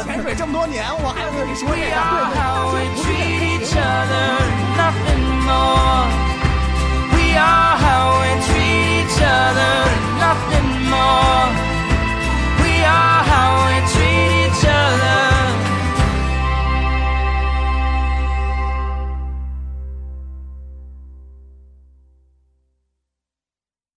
潜水这么多年，我还要跟你说一下。We are how treat each other, nothing more. We are how treat each other, nothing more. We are how